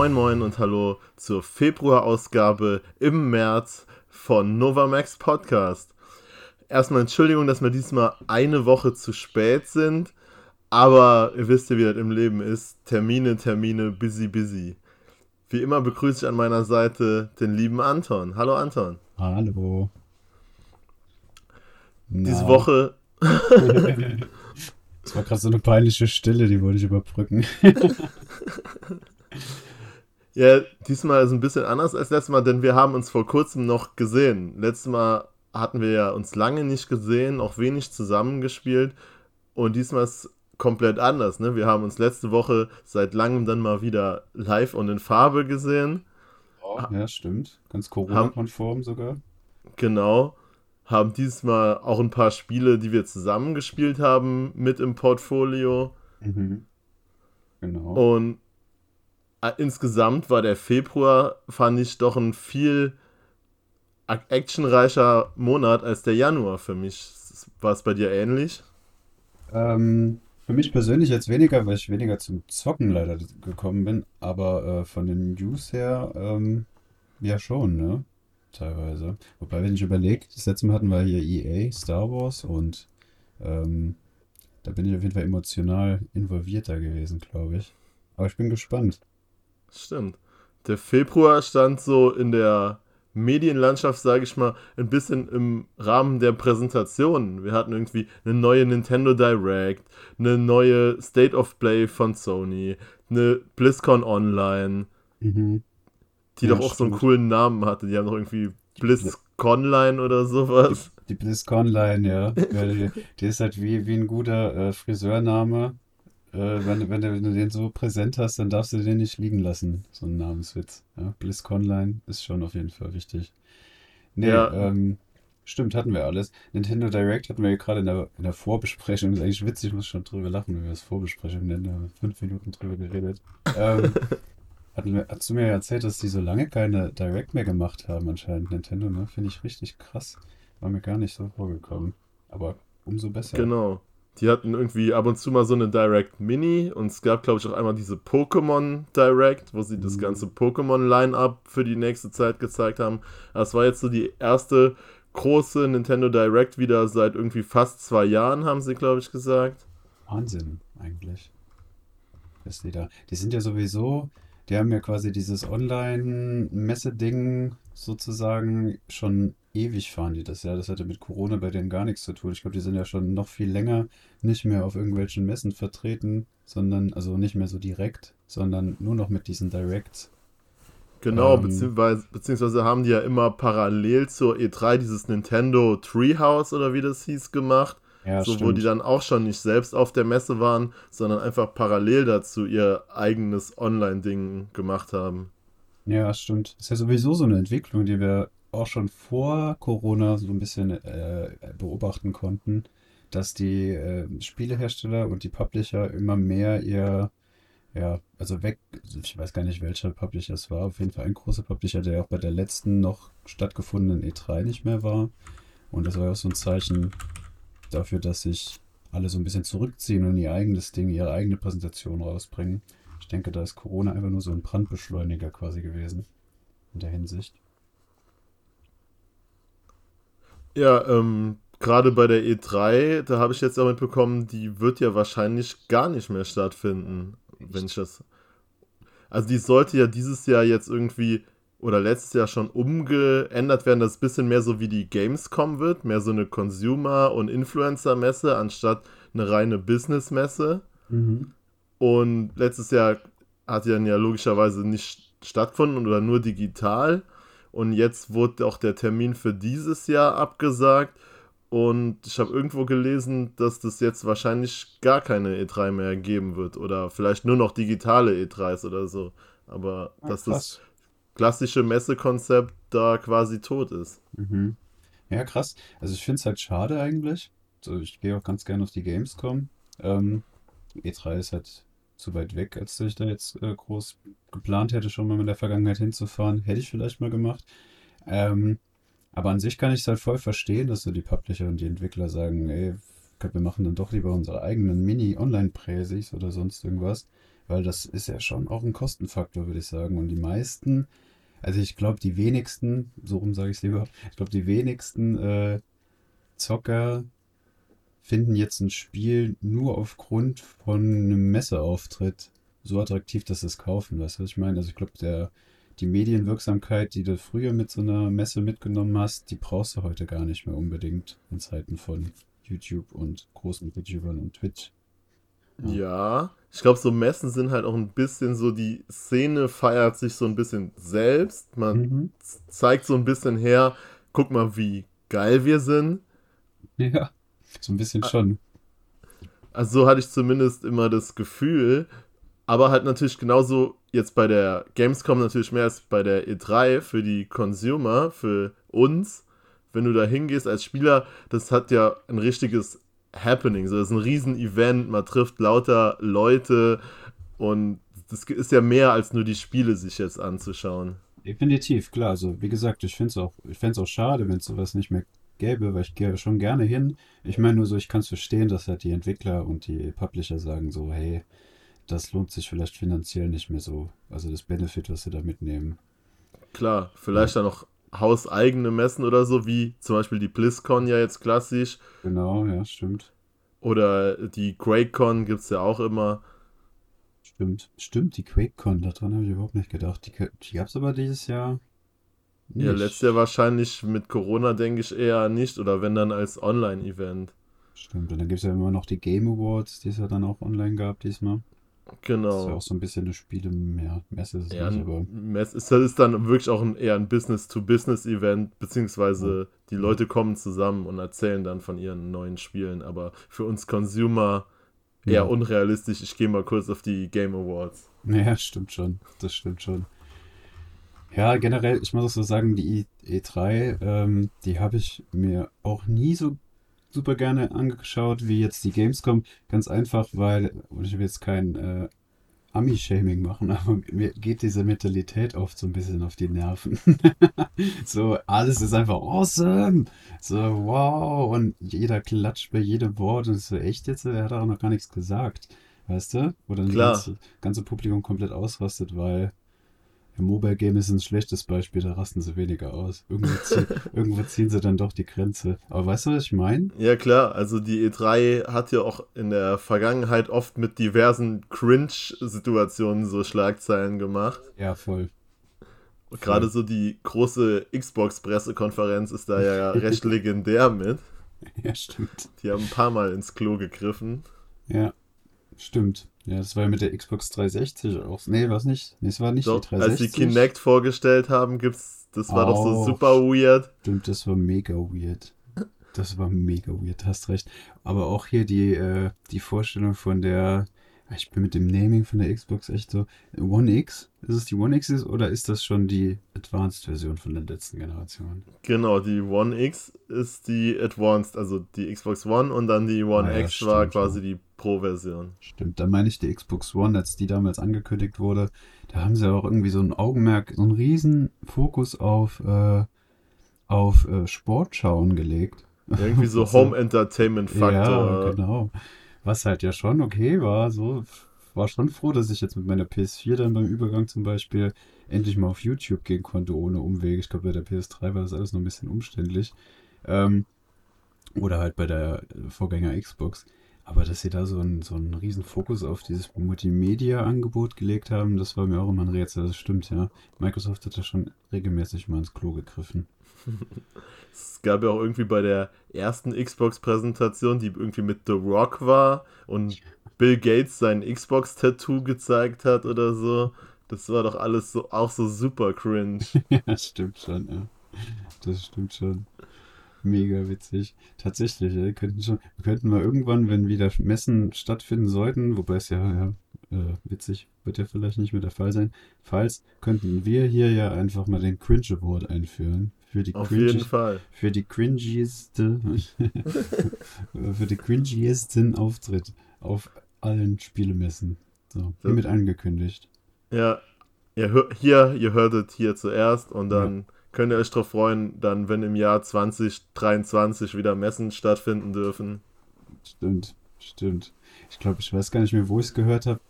Moin Moin und Hallo zur Februarausgabe im März von Novamax Podcast. Erstmal Entschuldigung, dass wir diesmal eine Woche zu spät sind, aber ihr wisst ja, wie das im Leben ist. Termine, Termine, busy, busy. Wie immer begrüße ich an meiner Seite den lieben Anton. Hallo Anton. Hallo. Diese Woche. Das war gerade so eine peinliche Stille, die wollte ich überbrücken. Ja, diesmal ist ein bisschen anders als letztes Mal, denn wir haben uns vor kurzem noch gesehen. Letztes Mal hatten wir ja uns lange nicht gesehen, auch wenig zusammengespielt. Und diesmal ist komplett anders. Ne? Wir haben uns letzte Woche seit langem dann mal wieder live und in Farbe gesehen. Ja, stimmt. Ganz Corona-konform sogar. Genau. Haben diesmal auch ein paar Spiele, die wir zusammengespielt haben, mit im Portfolio. Mhm. Genau. Und insgesamt war der Februar, fand ich, doch ein viel actionreicher Monat als der Januar für mich. War es bei dir ähnlich? Ähm, für mich persönlich jetzt weniger, weil ich weniger zum Zocken leider gekommen bin, aber äh, von den News her, ähm, ja schon, ne? Teilweise. Wobei, wenn ich überlege, das letzte Mal hatten wir hier EA, Star Wars und ähm, da bin ich auf jeden Fall emotional involvierter gewesen, glaube ich. Aber ich bin gespannt. Stimmt. Der Februar stand so in der Medienlandschaft, sage ich mal, ein bisschen im Rahmen der Präsentationen. Wir hatten irgendwie eine neue Nintendo Direct, eine neue State of Play von Sony, eine BlizzCon Online, Mhm. die Ja, doch auch so einen stimmt. coolen Namen hatte. Die haben doch irgendwie BlizzConline oder sowas. Die BlizzConline, ja. ja die, die ist halt wie, wie ein guter äh, Friseurname. Äh, wenn, wenn, du, wenn du den so präsent hast, dann darfst du den nicht liegen lassen, so ein Namenswitz. Ja, BlizzConline ist schon auf jeden Fall wichtig. Nee, Ja. ähm, stimmt, hatten wir alles. Nintendo Direct hatten wir ja gerade in der, in der Vorbesprechung. Ist eigentlich witzig, ich muss schon drüber lachen, wenn wir das Vorbesprechung nennen. Da haben wir fünf Minuten drüber geredet. Ähm, hatten wir, hast du mir ja erzählt, dass die so lange keine Direct mehr gemacht haben, anscheinend Nintendo, ne? Finde ich richtig krass. War mir gar nicht so vorgekommen. Aber umso besser. Genau. Die hatten irgendwie ab und zu mal so eine Direct Mini und es gab, glaube ich, auch einmal diese Pokémon Direct, wo sie das Mhm. ganze Pokémon-Line-Up für die nächste Zeit gezeigt haben. Das war jetzt so die erste große Nintendo Direct wieder seit irgendwie fast zwei Jahren, haben sie, glaube ich, gesagt. Wahnsinn, eigentlich. Dass die da. Die sind ja sowieso, die haben ja quasi dieses Online-Messe-Ding sozusagen schon ewig fahren die das ja. Das hatte mit Corona bei denen gar nichts zu tun. Ich glaube, die sind ja schon noch viel länger nicht mehr auf irgendwelchen Messen vertreten, sondern, also nicht mehr so direkt, sondern nur noch mit diesen Directs. Genau, Ähm. beziehungsweise, beziehungsweise haben die ja immer parallel zur E3 dieses Nintendo Treehouse oder wie das hieß gemacht. Ja, so, wo stimmt. die dann auch schon nicht selbst auf der Messe waren, sondern einfach parallel dazu ihr eigenes Online-Ding gemacht haben. Ja, stimmt. Ist ja sowieso so eine Entwicklung, die wir auch schon vor Corona so ein bisschen äh, beobachten konnten, dass die äh, Spielehersteller und die Publisher immer mehr ihr, ja, also weg, ich weiß gar nicht, welcher Publisher es war, auf jeden Fall ein großer Publisher, der auch bei der letzten noch stattgefundenen E3 nicht mehr war. Und das war ja auch so ein Zeichen dafür, dass sich alle so ein bisschen zurückziehen und ihr eigenes Ding, ihre eigene Präsentation rausbringen. Ich denke, da ist Corona einfach nur so ein Brandbeschleuniger quasi gewesen. In der Hinsicht. Ja, ähm, gerade bei der E3, da habe ich jetzt auch mitbekommen, die wird ja wahrscheinlich gar nicht mehr stattfinden, wenn ich das. Also die sollte ja dieses Jahr jetzt irgendwie oder letztes Jahr schon umgeändert werden, dass es ein bisschen mehr so wie die Gamescom wird, mehr so eine Consumer- und Influencer-Messe anstatt eine reine Business-Messe. Mhm. Und letztes Jahr hat die dann ja logischerweise nicht stattgefunden oder nur digital. Und jetzt wurde auch der Termin für dieses Jahr abgesagt. Und ich habe irgendwo gelesen, dass das jetzt wahrscheinlich gar keine E3 mehr geben wird. Oder vielleicht nur noch digitale E3s oder so. Aber Ah, dass das krass. klassische Messekonzept da quasi tot ist. Mhm. Ja, krass. Also ich finde es halt schade eigentlich. So, ich gehe auch ganz gerne auf die Gamescom. Ähm, E3 ist halt zu weit weg, als dass ich da jetzt äh, groß geplant hätte, schon mal in der Vergangenheit hinzufahren. Hätte ich vielleicht mal gemacht. Ähm, aber an sich kann ich es halt voll verstehen, dass so die Publisher und die Entwickler sagen, ey, wir machen dann doch lieber unsere eigenen Mini-Online-Präsis oder sonst irgendwas. weil das ist ja schon auch ein Kostenfaktor, würde ich sagen. Und die meisten, also ich glaube, die wenigsten, so rum sage ich es lieber, ich glaube, die wenigsten äh, Zocker finden jetzt ein Spiel nur aufgrund von einem Messeauftritt so attraktiv, dass sie es kaufen. Weißt du, was ich meine? Also ich glaube, die Medienwirksamkeit, die du früher mit so einer Messe mitgenommen hast, die brauchst du heute gar nicht mehr unbedingt in Zeiten von YouTube und großen YouTubern und Twitch. Ja, ja ich glaube, so Messen sind halt auch ein bisschen so, die Szene feiert sich so ein bisschen selbst. Man mhm. zeigt so ein bisschen her, guck mal, wie geil wir sind. Ja, so ein bisschen schon. Also so hatte ich zumindest immer das Gefühl, aber halt natürlich genauso jetzt bei der Gamescom natürlich mehr als bei der E3 für die Consumer, für uns, wenn du da hingehst als Spieler, das hat ja ein richtiges Happening. So, das ist ein Riesen-Event, man trifft lauter Leute und das ist ja mehr als nur die Spiele sich jetzt anzuschauen. Definitiv, klar. Also wie gesagt, ich finde es auch, auch schade, wenn es sowas nicht mehr gäbe, weil ich gehe schon gerne hin. Ich meine nur so, ich kann es verstehen, dass halt die Entwickler und die Publisher sagen so, hey, das lohnt sich vielleicht finanziell nicht mehr so. Also das Benefit, was sie da mitnehmen. Klar, vielleicht ja. dann noch hauseigene Messen oder so, wie zum Beispiel die BlizzCon ja jetzt klassisch. Genau, ja, stimmt. Oder die QuakeCon gibt es ja auch immer. Stimmt, stimmt, die QuakeCon, daran habe ich überhaupt nicht gedacht. Die, die gab es aber dieses Jahr. Nicht. Ja, letztes Jahr wahrscheinlich mit Corona, denke ich, eher nicht. Oder wenn dann als Online-Event. Stimmt, und dann gibt es ja immer noch die Game Awards, die es ja dann auch online gab diesmal. Genau. Das ist ja auch so ein bisschen eine Spiele, ja, Messe ist es ja, nicht, aber. Messe ist, das ist dann wirklich auch ein, eher ein Business-to-Business-Event, beziehungsweise ja. die Leute kommen zusammen und erzählen dann von ihren neuen Spielen, aber für uns Consumer eher ja. unrealistisch. Ich gehe mal kurz auf die Game Awards. Ja, stimmt schon. Das stimmt schon. Ja, generell, ich muss auch so sagen, die E3, ähm, die habe ich mir auch nie so super gerne angeschaut, wie jetzt die Gamescom. Ganz einfach, weil, und ich will jetzt kein äh, Ami-Shaming machen, aber mir geht diese Mentalität oft so ein bisschen auf die Nerven. so, alles ist einfach awesome. So, wow. Und jeder klatscht bei jedem Wort. Und so, echt jetzt? Der hat auch noch gar nichts gesagt. Weißt du? Oder das ganze, ganze Publikum komplett ausrastet, weil im Mobile Game ist ein schlechtes Beispiel, da rasten sie weniger aus. Irgendwo, zieh, irgendwo ziehen sie dann doch die Grenze. Aber weißt du, was ich meine? Ja, klar. Also die E3 hat ja auch in der Vergangenheit oft mit diversen Cringe-Situationen so Schlagzeilen gemacht. Ja, voll. Gerade so die große Xbox-Pressekonferenz ist da ja recht legendär mit. Ja, stimmt. Die haben ein paar Mal ins Klo gegriffen. Ja, stimmt. Ja, das war ja mit der Xbox 360 auch. Nee, war es nicht. Nee, es war nicht doch, die 360. Als sie Kinect vorgestellt haben, gibt's. Das war oh, doch so super weird. Stimmt, das war mega weird. Das war mega weird, hast recht. Aber auch hier die, äh, die Vorstellung von der. Ich bin mit dem Naming von der Xbox echt so. One X? Ist es die One X oder ist das schon die Advanced-Version von der letzten Generation? Genau, die One X ist die Advanced, also die Xbox One und dann die One ah, ja, X stimmt, war quasi ja. die Pro-Version. Stimmt, da meine ich die Xbox One, als die damals angekündigt wurde. Da haben sie auch irgendwie so ein Augenmerk, so einen riesen Fokus auf, äh, auf äh, Sportschauen gelegt. Irgendwie so Home-Entertainment-Faktor. Ja, genau. Was halt ja schon okay war, so war schon froh, dass ich jetzt mit meiner PS4 dann beim Übergang zum Beispiel endlich mal auf YouTube gehen konnte, ohne Umwege. Ich glaube, bei der PS3 war das alles noch ein bisschen umständlich. Ähm, oder halt bei der Vorgänger Xbox. Aber dass sie da so einen, so einen riesen Fokus auf dieses Multimedia-Angebot gelegt haben, das war mir auch immer ein Rätsel. Das stimmt, ja. Microsoft hat da schon regelmäßig mal ins Klo gegriffen. es gab ja auch irgendwie bei der ersten Xbox-Präsentation, die irgendwie mit The Rock war und Bill Gates sein Xbox-Tattoo gezeigt hat oder so. Das war doch alles so auch so super cringe. ja, stimmt schon, ja. Das stimmt schon. Mega witzig. Tatsächlich, wir könnten, schon, wir könnten mal irgendwann, wenn wieder Messen stattfinden sollten, wobei es ja, ja äh, witzig wird ja vielleicht nicht mehr der Fall sein, falls könnten wir hier ja einfach mal den Cringe Award einführen. Für die Auf cringy, jeden Fall. Für die cringieste, für die cringiesten Auftritt auf allen Spielemessen. So, hiermit angekündigt. Ja, ihr, hier, ihr hörtet hier zuerst und dann ja. Könnt ihr euch darauf freuen, dann, wenn im Jahr 2023 wieder Messen stattfinden dürfen. Stimmt, stimmt. Ich glaube, ich weiß gar nicht mehr, wo ich es gehört habe.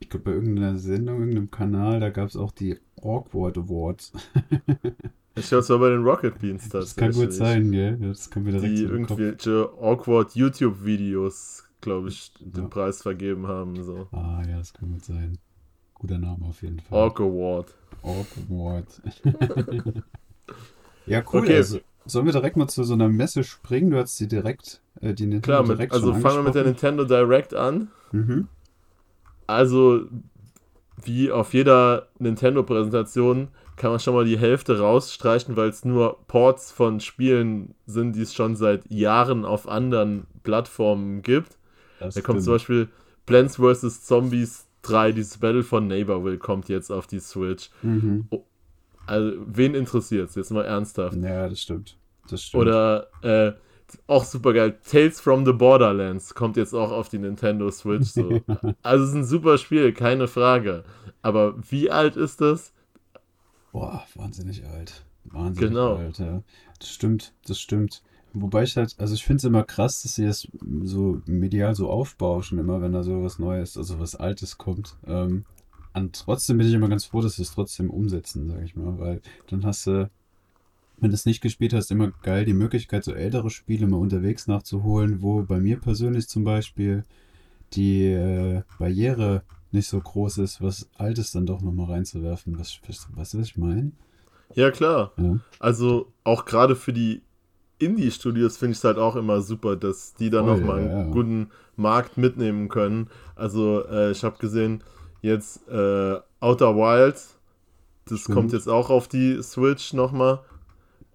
ich glaube, bei irgendeiner Sendung, irgendeinem Kanal, da gab es auch die Awkward Awards. Ich glaube, es war bei den Rocket Beans Das kann tatsächlich. gut sein, gell? Das kann mir direkt Die irgendwelche awkward YouTube-Videos, glaube ich, den Ja. Preis vergeben haben. So. Ah, ja, das kann gut sein. Guter Name auf jeden Fall. Orc Award. Awkward. ja, cool. Okay. Also, sollen wir direkt mal zu so einer Messe springen? Du hast die direkt, äh, die Nintendo Klar, mit, direkt also fangen wir mit der. Nintendo Direct an. Mhm. Also, wie auf jeder Nintendo-Präsentation kann man schon mal die Hälfte rausstreichen, weil es nur Ports von Spielen sind, die es schon seit Jahren auf anderen Plattformen gibt. Das Da kommt stimmt. zum Beispiel Plants vs. Zombies 3, dieses Battle von Neighborville kommt jetzt auf die Switch. Mhm. Also, wen interessiert es jetzt mal ernsthaft? Ja, das stimmt. Das stimmt. Oder äh, auch super geil, Tales from the Borderlands kommt jetzt auch auf die Nintendo Switch. So. also es ist ein super Spiel, keine Frage. Aber wie alt ist das? Boah, wahnsinnig alt. Wahnsinnig Genau. alt, ja. Das stimmt, das stimmt. Wobei ich halt, also ich finde es immer krass, dass sie das so medial so aufbauschen, immer wenn da so was Neues, also was Altes kommt. Ähm, und trotzdem bin ich immer ganz froh, dass sie es trotzdem umsetzen, sag ich mal, weil dann hast du, wenn du es nicht gespielt hast, immer geil die Möglichkeit, so ältere Spiele mal unterwegs nachzuholen, wo bei mir persönlich zum Beispiel die äh, Barriere nicht so groß ist, was Altes dann doch nochmal reinzuwerfen. Was, was, was, was ich meine? Ja, klar. Ja. Also auch gerade für die Indie-Studios finde ich es halt auch immer super, dass die da Voll, nochmal einen ja, ja. guten Markt mitnehmen können. Also äh, ich habe gesehen, jetzt äh, Outer Wilds, das Stimmt. kommt jetzt auch auf die Switch nochmal.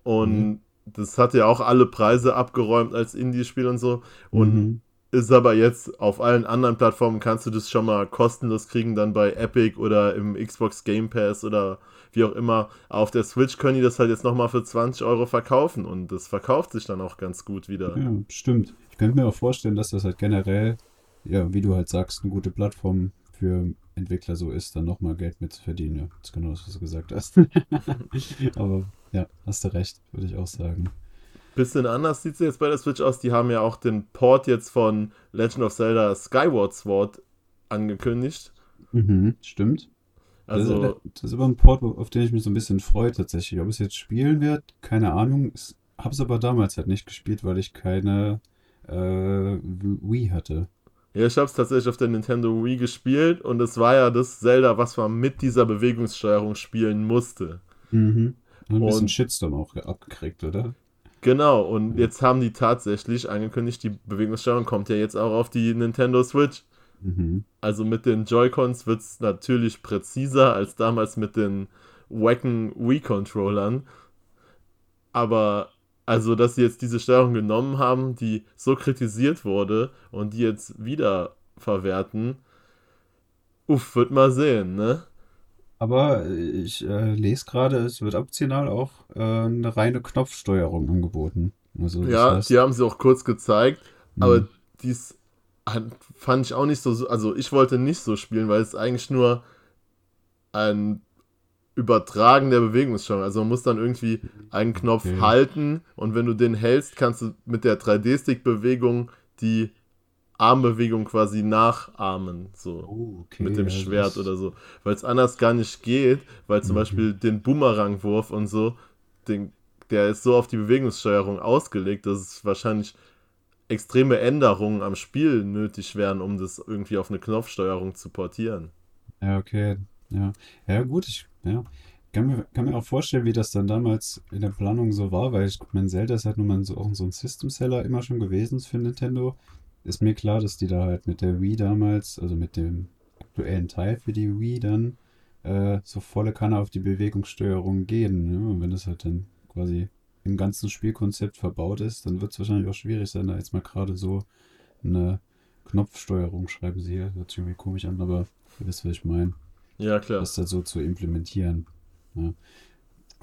Und Mhm. das hat ja auch alle Preise abgeräumt als Indie-Spiel und so. Und Mhm. Ist aber jetzt auf allen anderen Plattformen kannst du das schon mal kostenlos kriegen, dann bei Epic oder im Xbox Game Pass oder wie auch immer. Auf der Switch können die das halt jetzt nochmal für 20 Euro verkaufen und das verkauft sich dann auch ganz gut wieder. Ja, stimmt. Ich könnte mir auch vorstellen, dass das halt generell, ja, wie du halt sagst, eine gute Plattform für Entwickler so ist, dann nochmal Geld mit zu verdienen. Ja, das ist genau das, was du gesagt hast. Aber ja, hast du recht, würde ich auch sagen. Bisschen anders sieht es jetzt bei der Switch aus. Die haben ja auch den Port jetzt von Legend of Zelda Skyward Sword angekündigt. Mhm, stimmt. Also, das, ist, das ist aber ein Port, auf den ich mich so ein bisschen freue tatsächlich. Ob es jetzt spielen wird, keine Ahnung. Ich habe es aber damals halt nicht gespielt, weil ich keine äh, Wii hatte. ja, ich habe es tatsächlich auf der Nintendo Wii gespielt und es war ja das Zelda, was man mit dieser Bewegungssteuerung spielen musste. Mhm. Und ein bisschen Shitstorm auch ge- abgekriegt, oder? Genau, und jetzt haben die tatsächlich angekündigt, die Bewegungssteuerung kommt ja jetzt auch auf die Nintendo Switch. Mhm. Also mit den Joy-Cons wird es natürlich präziser als damals mit den wacken Wii-Controllern. Aber also, dass sie jetzt diese Steuerung genommen haben, die so kritisiert wurde und die jetzt wieder verwerten, uff, wird mal sehen, ne? Aber äh, ich äh, lese gerade, es wird optional auch äh, eine reine Knopfsteuerung angeboten. Also Ja, heißt, die haben sie auch kurz gezeigt, aber Mhm. dies fand ich auch nicht so, also ich wollte nicht so spielen, weil es eigentlich nur ein Übertragen der Bewegungssteuerung, also man muss dann irgendwie einen Knopf Okay. halten und wenn du den hältst, kannst du mit der 3D-Stick-Bewegung die Armbewegung quasi nachahmen, so Oh, okay, mit dem ja, Schwert oder so, weil es anders gar nicht geht, weil zum Mhm. Beispiel den Boomerangwurf und so, den, der ist so auf die Bewegungssteuerung ausgelegt, dass es wahrscheinlich extreme Änderungen am Spiel nötig wären, um das irgendwie auf eine Knopfsteuerung zu portieren. Ja, okay. Ja, ja gut, ich ja, kann mir, kann mir auch vorstellen, wie das dann damals in der Planung so war, weil ich mein Zelda ist halt nun mal so, auch so ein System-Seller immer schon gewesen für Nintendo. Ist mir klar, dass die da halt mit der Wii damals, also mit dem aktuellen Teil für die Wii dann, äh, so volle Kanne auf die Bewegungssteuerung gehen. Ne? Und wenn das halt dann quasi im ganzen Spielkonzept verbaut ist, dann wird es wahrscheinlich auch schwierig sein, da jetzt mal gerade so eine Knopfsteuerung, schreiben sie hier, hört sich irgendwie komisch an, aber ihr wisst, was ich meine Ja, klar. das da so zu implementieren. Ja.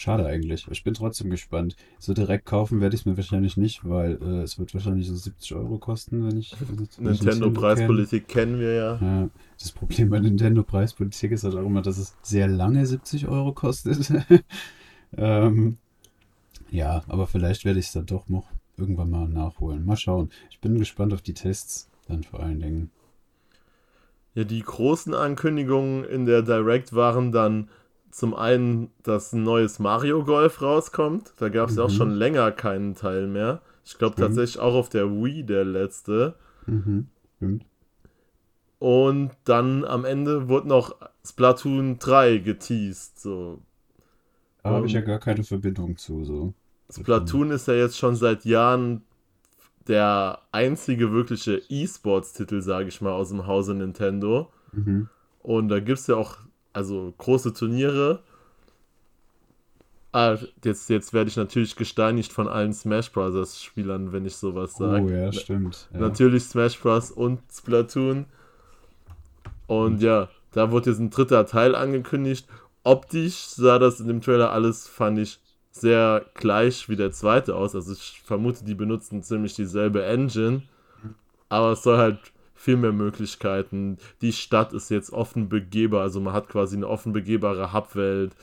Schade eigentlich. Ich bin trotzdem gespannt. So direkt kaufen werde ich es mir wahrscheinlich nicht, weil äh, es wird wahrscheinlich so 70 Euro kosten, wenn ich. Nintendo-Preispolitik kennen wir ja. Ja, das Problem bei Nintendo Preispolitik ist halt auch immer, dass es sehr lange 70 Euro kostet. ähm, ja, aber vielleicht werde ich es dann doch noch irgendwann mal nachholen. Mal schauen. Ich bin gespannt auf die Tests dann vor allen Dingen. Ja, die großen Ankündigungen in der Direct waren dann zum einen, dass ein neues Mario Golf rauskommt. Da gab es ja auch Mhm. schon länger keinen Teil mehr. Ich glaube tatsächlich auch auf der Wii der letzte. Mhm. Stimmt. Und dann am Ende wurde noch Splatoon 3 geteased. So. Da habe ich ja Ähm, gar keine Verbindung zu, so. Splatoon ist ja jetzt schon seit Jahren der einzige wirkliche E-Sports-Titel, sage ich mal, aus dem Hause Nintendo. Mhm. Und da gibt es ja auch also große Turniere. Ah, jetzt, jetzt werde ich natürlich gesteinigt von allen Smash Bros. Spielern, wenn ich sowas sage. Oh ja, stimmt. Ja. Natürlich Smash Bros. und Splatoon. Und Mhm. ja, da wurde jetzt ein dritter Teil angekündigt. Optisch sah das in dem Trailer alles, fand ich, sehr gleich wie der zweite aus. Also ich vermute, die benutzen ziemlich dieselbe Engine. Aber es soll halt viel mehr Möglichkeiten. Die Stadt ist jetzt offen begehbar. Also man hat quasi eine offen begehbare Hubwelt.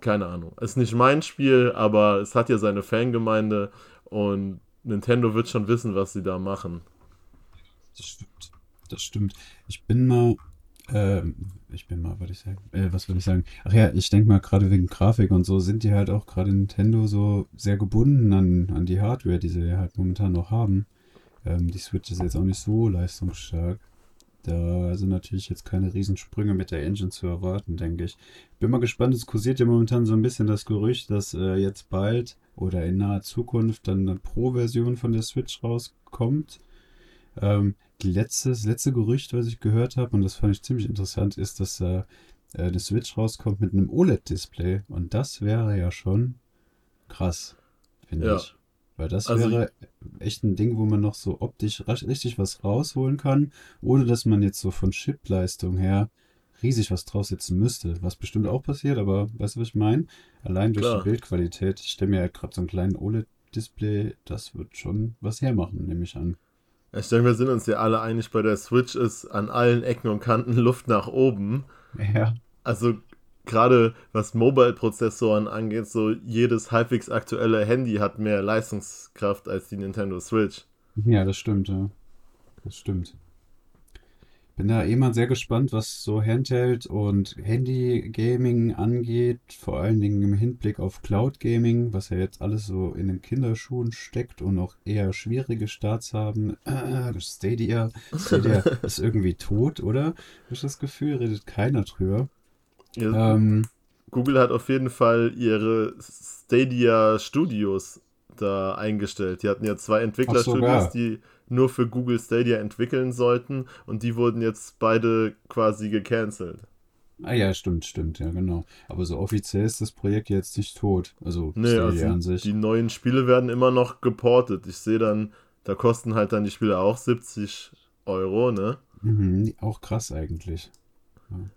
Keine Ahnung. Ist nicht mein Spiel, aber es hat ja seine Fangemeinde. Und Nintendo wird schon wissen, was sie da machen. Das stimmt. Das stimmt. Ich bin mal, ähm, ich bin mal, würde ich sagen, äh, was würde ich sagen? Ach ja, ich denke mal, gerade wegen Grafik und so sind die halt auch gerade Nintendo so sehr gebunden an, an die Hardware, die sie halt momentan noch haben. Ähm, die Switch ist jetzt auch nicht so leistungsstark. Da sind natürlich jetzt keine Riesensprünge mit der Engine zu erwarten, denke ich. Bin mal gespannt, es kursiert ja momentan so ein bisschen das Gerücht, dass äh, jetzt bald oder in naher Zukunft dann eine Pro-Version von der Switch rauskommt. Ähm, die letzte, das letzte Gerücht, was ich gehört habe, und das fand ich ziemlich interessant, ist, dass äh, äh, eine Switch rauskommt mit einem OLED-Display. Und das wäre ja schon krass, finde Ja. ich. Weil das Also- wäre echt ein Ding, wo man noch so optisch richtig was rausholen kann, ohne dass man jetzt so von Chipleistung her riesig was draufsetzen müsste. Was bestimmt auch passiert, aber weißt du, was ich meine? Allein durch Klar. die Bildqualität. Ich stelle mir halt gerade so einen kleinen OLED-Display, das wird schon was hermachen, nehme ich an. Ich denke, wir sind uns ja alle einig, bei der Switch ist an allen Ecken und Kanten Luft nach oben. Ja. Also gerade was Mobile-Prozessoren angeht, so jedes halbwegs aktuelle Handy hat mehr Leistungskraft als die Nintendo Switch. Ja, das stimmt, ja. Das stimmt. Bin da eh mal sehr gespannt, was so Handheld und Handy-Gaming angeht, vor allen Dingen im Hinblick auf Cloud-Gaming, was ja jetzt alles so in den Kinderschuhen steckt und auch eher schwierige Starts haben. Äh, Stadia, Stadia ist irgendwie tot, oder? Habe ich das Gefühl, redet keiner drüber. Ja, Ähm, Google hat auf jeden Fall ihre Stadia Studios da eingestellt. Die hatten ja zwei Entwicklerstudios, die nur für Google Stadia entwickeln sollten und die wurden jetzt beide quasi gecancelt. ah ja, stimmt, stimmt, ja, genau. Aber so offiziell ist das Projekt jetzt nicht tot. Also Nee, Stadia also an sich. die neuen Spiele werden immer noch geportet. Ich sehe dann, da kosten halt dann die Spiele auch 70 Euro, ne? Mhm, auch krass eigentlich.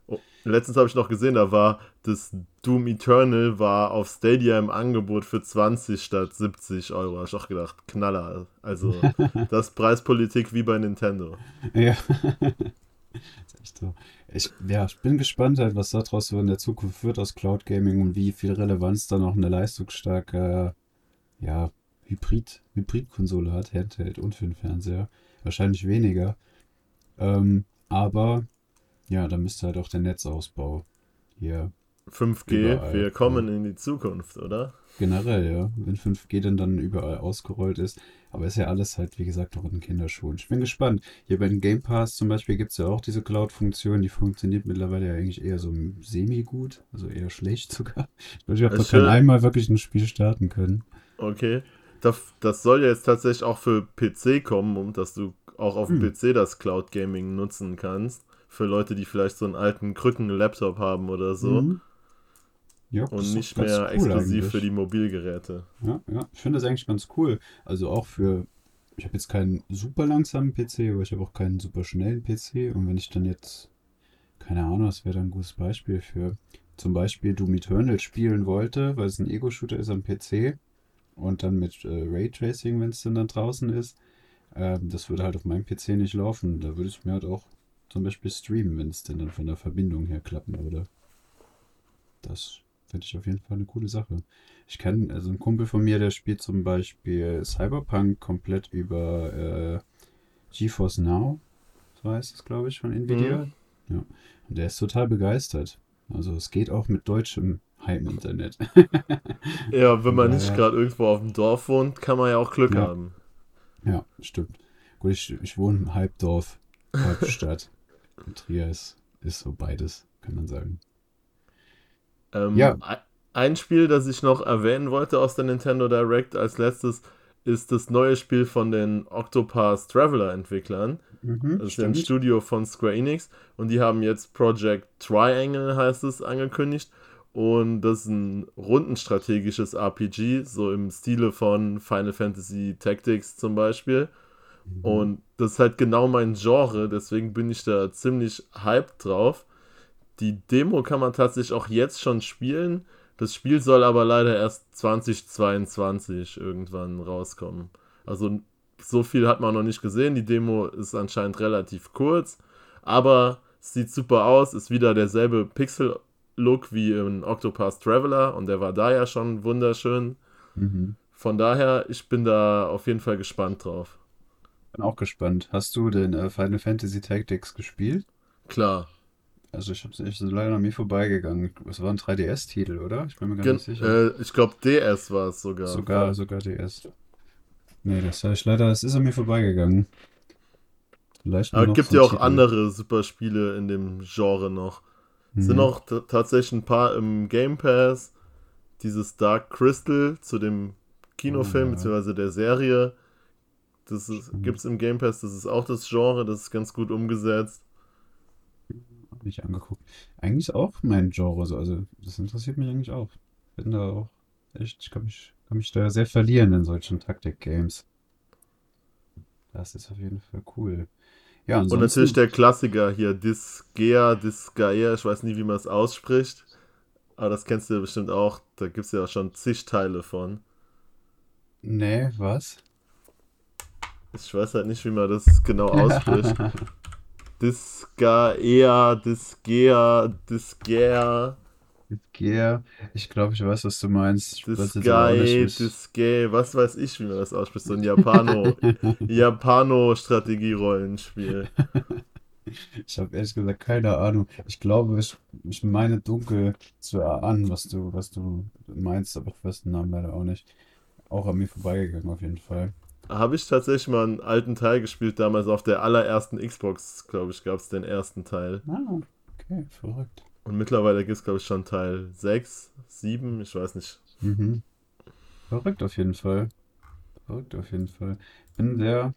Oh, letztens habe ich noch gesehen, da war das Doom Eternal war auf Stadia im Angebot für 20 statt 70 Euro. Habe ich auch gedacht, Knaller. Also, das ist Preispolitik wie bei Nintendo. Ja. ist echt so. Ich, ja, ich bin gespannt halt, was daraus so in der Zukunft wird aus Cloud Gaming und wie viel Relevanz dann auch eine leistungsstarke, ja, Hybrid, Hybrid-Konsole hat, Handheld und für den Fernseher. Wahrscheinlich weniger. Ähm, aber ja, da müsste halt auch der Netzausbau hier 5G, Überall, wir kommen in die Zukunft, oder? Generell, ja. Wenn 5G dann, dann überall ausgerollt ist. Aber ist ja alles halt, wie gesagt, noch in den Kinderschuhen. Ich bin gespannt. Hier bei den Game Pass zum Beispiel gibt es ja auch diese Cloud-Funktion. Die funktioniert mittlerweile ja eigentlich eher so semi-gut. Also eher schlecht sogar. Ich glaube, ich habe noch kein einmal wirklich ein Spiel starten können. Okay. Das, das soll ja jetzt tatsächlich auch für PC kommen, um dass du auch auf dem Hm. PC das Cloud Gaming nutzen kannst. Für Leute, die vielleicht so einen alten Krücken-Laptop haben oder so. Mhm. Ja, Und nicht mehr cool exklusiv eigentlich. für die Mobilgeräte. Ja, ja, ich finde das eigentlich ganz cool. Also auch für, ich habe jetzt keinen super langsamen PC, aber ich habe auch keinen super schnellen PC. Und wenn ich dann jetzt, keine Ahnung, das wäre dann ein gutes Beispiel für zum Beispiel Doom Eternal spielen wollte, weil es ein Ego-Shooter ist am PC und dann mit äh, Raytracing, wenn es dann, dann draußen ist, ähm, das würde halt auf meinem PC nicht laufen. Da würde ich mir halt auch zum Beispiel streamen, wenn es denn dann von der Verbindung her klappen würde. Das finde ich auf jeden Fall eine coole Sache. Ich kann, also ein Kumpel von mir, der spielt zum Beispiel Cyberpunk komplett über äh, GeForce Now. so heißt es, glaube ich, von Nvidia. Mhm. Ja. Und der ist total begeistert. Also es geht auch mit deutschem Heim-Internet. Ja, wenn man Ja, nicht gerade irgendwo auf dem Dorf wohnt, kann man ja auch Glück Ja. haben. Ja, stimmt. Gut, ich, ich wohne im Halbdorf, Halbstadt. Und Trier ist, ist so beides, kann man sagen. Ähm, Ja. ein- Spiel, das ich noch erwähnen wollte aus der Nintendo Direct als letztes, ist das neue Spiel von den Octopath Traveler Entwicklern. Mhm, Das ist ein Studio von Square Enix und die haben jetzt Project Triangle, heißt es, angekündigt. Und das ist ein rundenstrategisches RPG, so im Stile von Final Fantasy Tactics zum Beispiel. Mhm. Und das ist halt genau mein Genre, deswegen bin ich da ziemlich hyped drauf. Die Demo kann man tatsächlich auch jetzt schon spielen. Das Spiel soll aber leider erst 2022 irgendwann rauskommen. Also so viel hat man noch nicht gesehen. Die Demo ist anscheinend relativ kurz, aber sieht super aus. Ist wieder derselbe Pixel-Look wie in Octopath Traveler und der war da ja schon wunderschön. Mhm. Von daher, ich bin da auf jeden Fall gespannt drauf. Bin auch gespannt. Hast du den äh, Final Fantasy Tactics gespielt? Klar. Also ich habe es leider an mir vorbeigegangen. Es war ein 3DS-Titel, oder? Ich bin mir gar Gen nicht sicher. äh, ich glaube, DS war es sogar. sogar, sogar DS. Nee, das habe ich leider, es ist an mir vorbeigegangen. Vielleicht Aber es gibt so ja auch Titel. andere super Spiele in dem Genre noch. Es sind Mhm. auch tatsächlich ein paar im Game Pass. Dieses Dark Crystal zu dem Kinofilm Oh, ja. beziehungsweise der Serie. Das gibt es im Game Pass. Das ist auch das Genre. Das ist ganz gut umgesetzt. Hab ich angeguckt. Eigentlich auch mein Genre, so. Also, das interessiert mich eigentlich auch. Bin da auch echt, ich kann mich, kann mich da sehr verlieren in solchen Taktik-Games. Das ist auf jeden Fall cool. Ja, Und natürlich der Klassiker hier, Disgaea, Disgaea, ich weiß nie, wie man es ausspricht. Aber das kennst du ja bestimmt auch. Da gibt es ja auch schon zig Teile von. Nee, was? Ich weiß halt nicht, wie man das genau ausspricht. Disgaea, Disgea, Disgaea, Gear. Ich glaube, ich weiß, was du meinst. Es- Disgaea, was weiß ich, wie man das ausspricht. So ein Japano, Japano-Strategierollenspiel. Ich habe ehrlich gesagt keine Ahnung. Ich glaube, ich, ich meine dunkel zu erahnen, was du, was du meinst, aber ich weiß den Namen leider auch nicht. Auch an mir vorbeigegangen auf jeden Fall. Habe ich tatsächlich mal einen alten Teil gespielt, damals auf der allerersten Xbox, glaube ich, gab es den ersten Teil. Ah, okay, verrückt. Und mittlerweile gibt es, glaube ich, schon Teil 6, 7, ich weiß nicht. Mhm. Verrückt auf jeden Fall. Verrückt auf jeden Fall. Bin sehr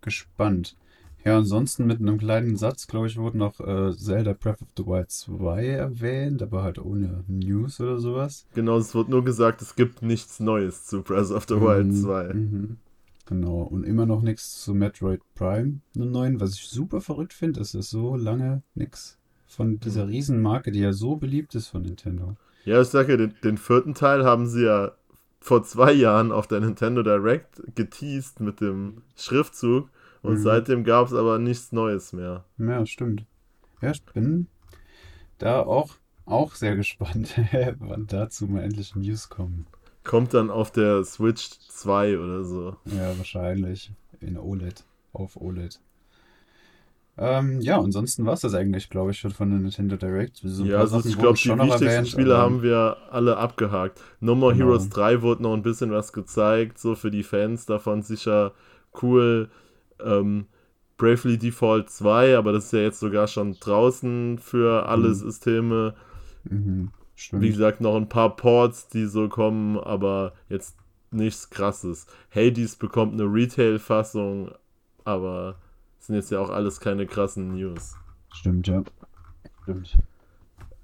gespannt. Ja, ansonsten mit einem kleinen Satz, glaube ich, wurde noch äh, Zelda Breath of the Wild 2 erwähnt, aber halt ohne News oder sowas. Genau, es wird nur gesagt, es gibt nichts Neues zu Breath of the Wild Mhm, 2. Mhm. Genau, und immer noch nichts zu Metroid Prime, einem neuen, was ich super verrückt finde, ist, dass so lange nichts von dieser Mhm. Riesenmarke, die ja so beliebt ist von Nintendo. Ja, ich sage ja, den, den vierten Teil haben sie ja vor zwei Jahren auf der Nintendo Direct geteased mit dem Schriftzug und Mhm. seitdem gab es aber nichts Neues mehr. Ja, stimmt. Ja, ich bin da auch, auch sehr gespannt, wann dazu mal endlich News kommen. Kommt dann auf der Switch 2 oder so. Ja, wahrscheinlich in OLED, auf OLED. Ähm, ja, ansonsten war es das eigentlich, glaube ich, schon von der Nintendo Direct. So ja, also Sachen ich glaube, die wichtigsten erwähnt, Spiele haben wir alle abgehakt. No More Genau. Heroes 3 wurde noch ein bisschen was gezeigt, so für die Fans davon sicher cool. Ähm, Bravely Default 2, aber das ist ja jetzt sogar schon draußen für alle Mhm. Systeme. Mhm, stimmt. Wie gesagt, noch ein paar Ports, die so kommen, aber jetzt nichts krasses. Hades bekommt eine Retail-Fassung, aber sind jetzt ja auch alles keine krassen News. Stimmt, ja. Stimmt.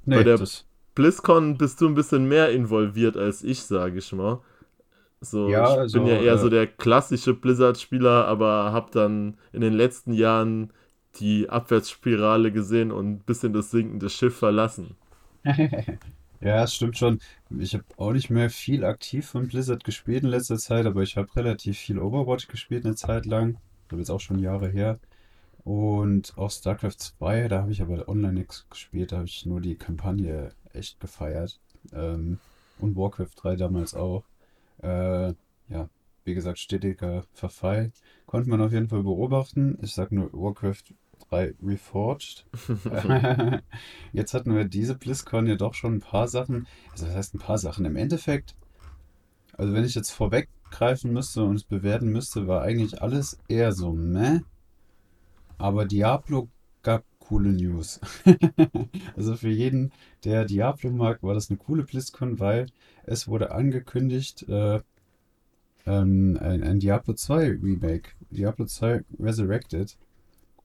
Nee, Bei der- das, BlizzCon bist du ein bisschen mehr involviert als ich, sage ich mal. So, Ja, ich also, bin ja eher äh, so der klassische Blizzard-Spieler, aber habe dann in den letzten Jahren die Abwärtsspirale gesehen und ein bisschen das sinkende Schiff verlassen. Ja, es stimmt schon. Ich habe auch nicht mehr viel aktiv von Blizzard gespielt in letzter Zeit, aber ich habe relativ viel Overwatch gespielt eine Zeit lang. Das ist jetzt auch schon Jahre her. Und auch StarCraft 2, da habe ich aber online nichts gespielt, da habe ich nur die Kampagne echt gefeiert. Ähm, und Warcraft 3 damals auch. Äh, ja, wie gesagt, stetiger Verfall. Konnte man auf jeden Fall beobachten. Ich sag nur, Warcraft 3 Reforged. Jetzt hatten wir diese BlizzCon ja doch schon ein paar Sachen. Also, das heißt ein paar Sachen. Im Endeffekt, also wenn ich jetzt vorweggreifen müsste und es bewerten müsste, war eigentlich alles eher so meh. Aber Diablo gab coole News. also für jeden, der Diablo mag, war das eine coole BlizzCon, weil es wurde angekündigt, äh, ähm, ein, ein Diablo 2 Remake, Diablo 2 Resurrected.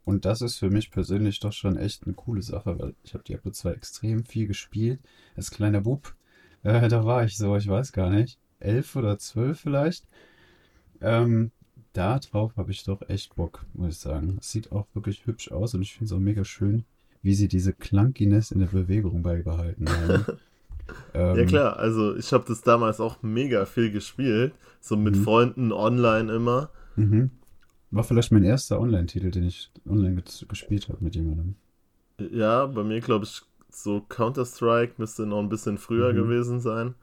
Und das ist für mich persönlich doch schon echt eine coole Sache, weil ich habe Diablo 2 extrem viel gespielt. Als kleiner Bub, äh, da war ich so, ich weiß gar nicht, elf oder zwölf vielleicht. Ähm, da drauf habe ich doch echt Bock, muss ich sagen. Es sieht auch wirklich hübsch aus und ich finde es auch mega schön, wie sie diese Clunkiness in der Bewegung beibehalten haben. ähm, ja klar, also ich habe das damals auch mega viel gespielt, so mit mhm. Freunden online immer. Mhm. War vielleicht mein erster Online-Titel, den ich online gespielt habe mit jemandem. Ja, bei mir glaube ich so Counter-Strike müsste noch ein bisschen früher mhm. gewesen sein.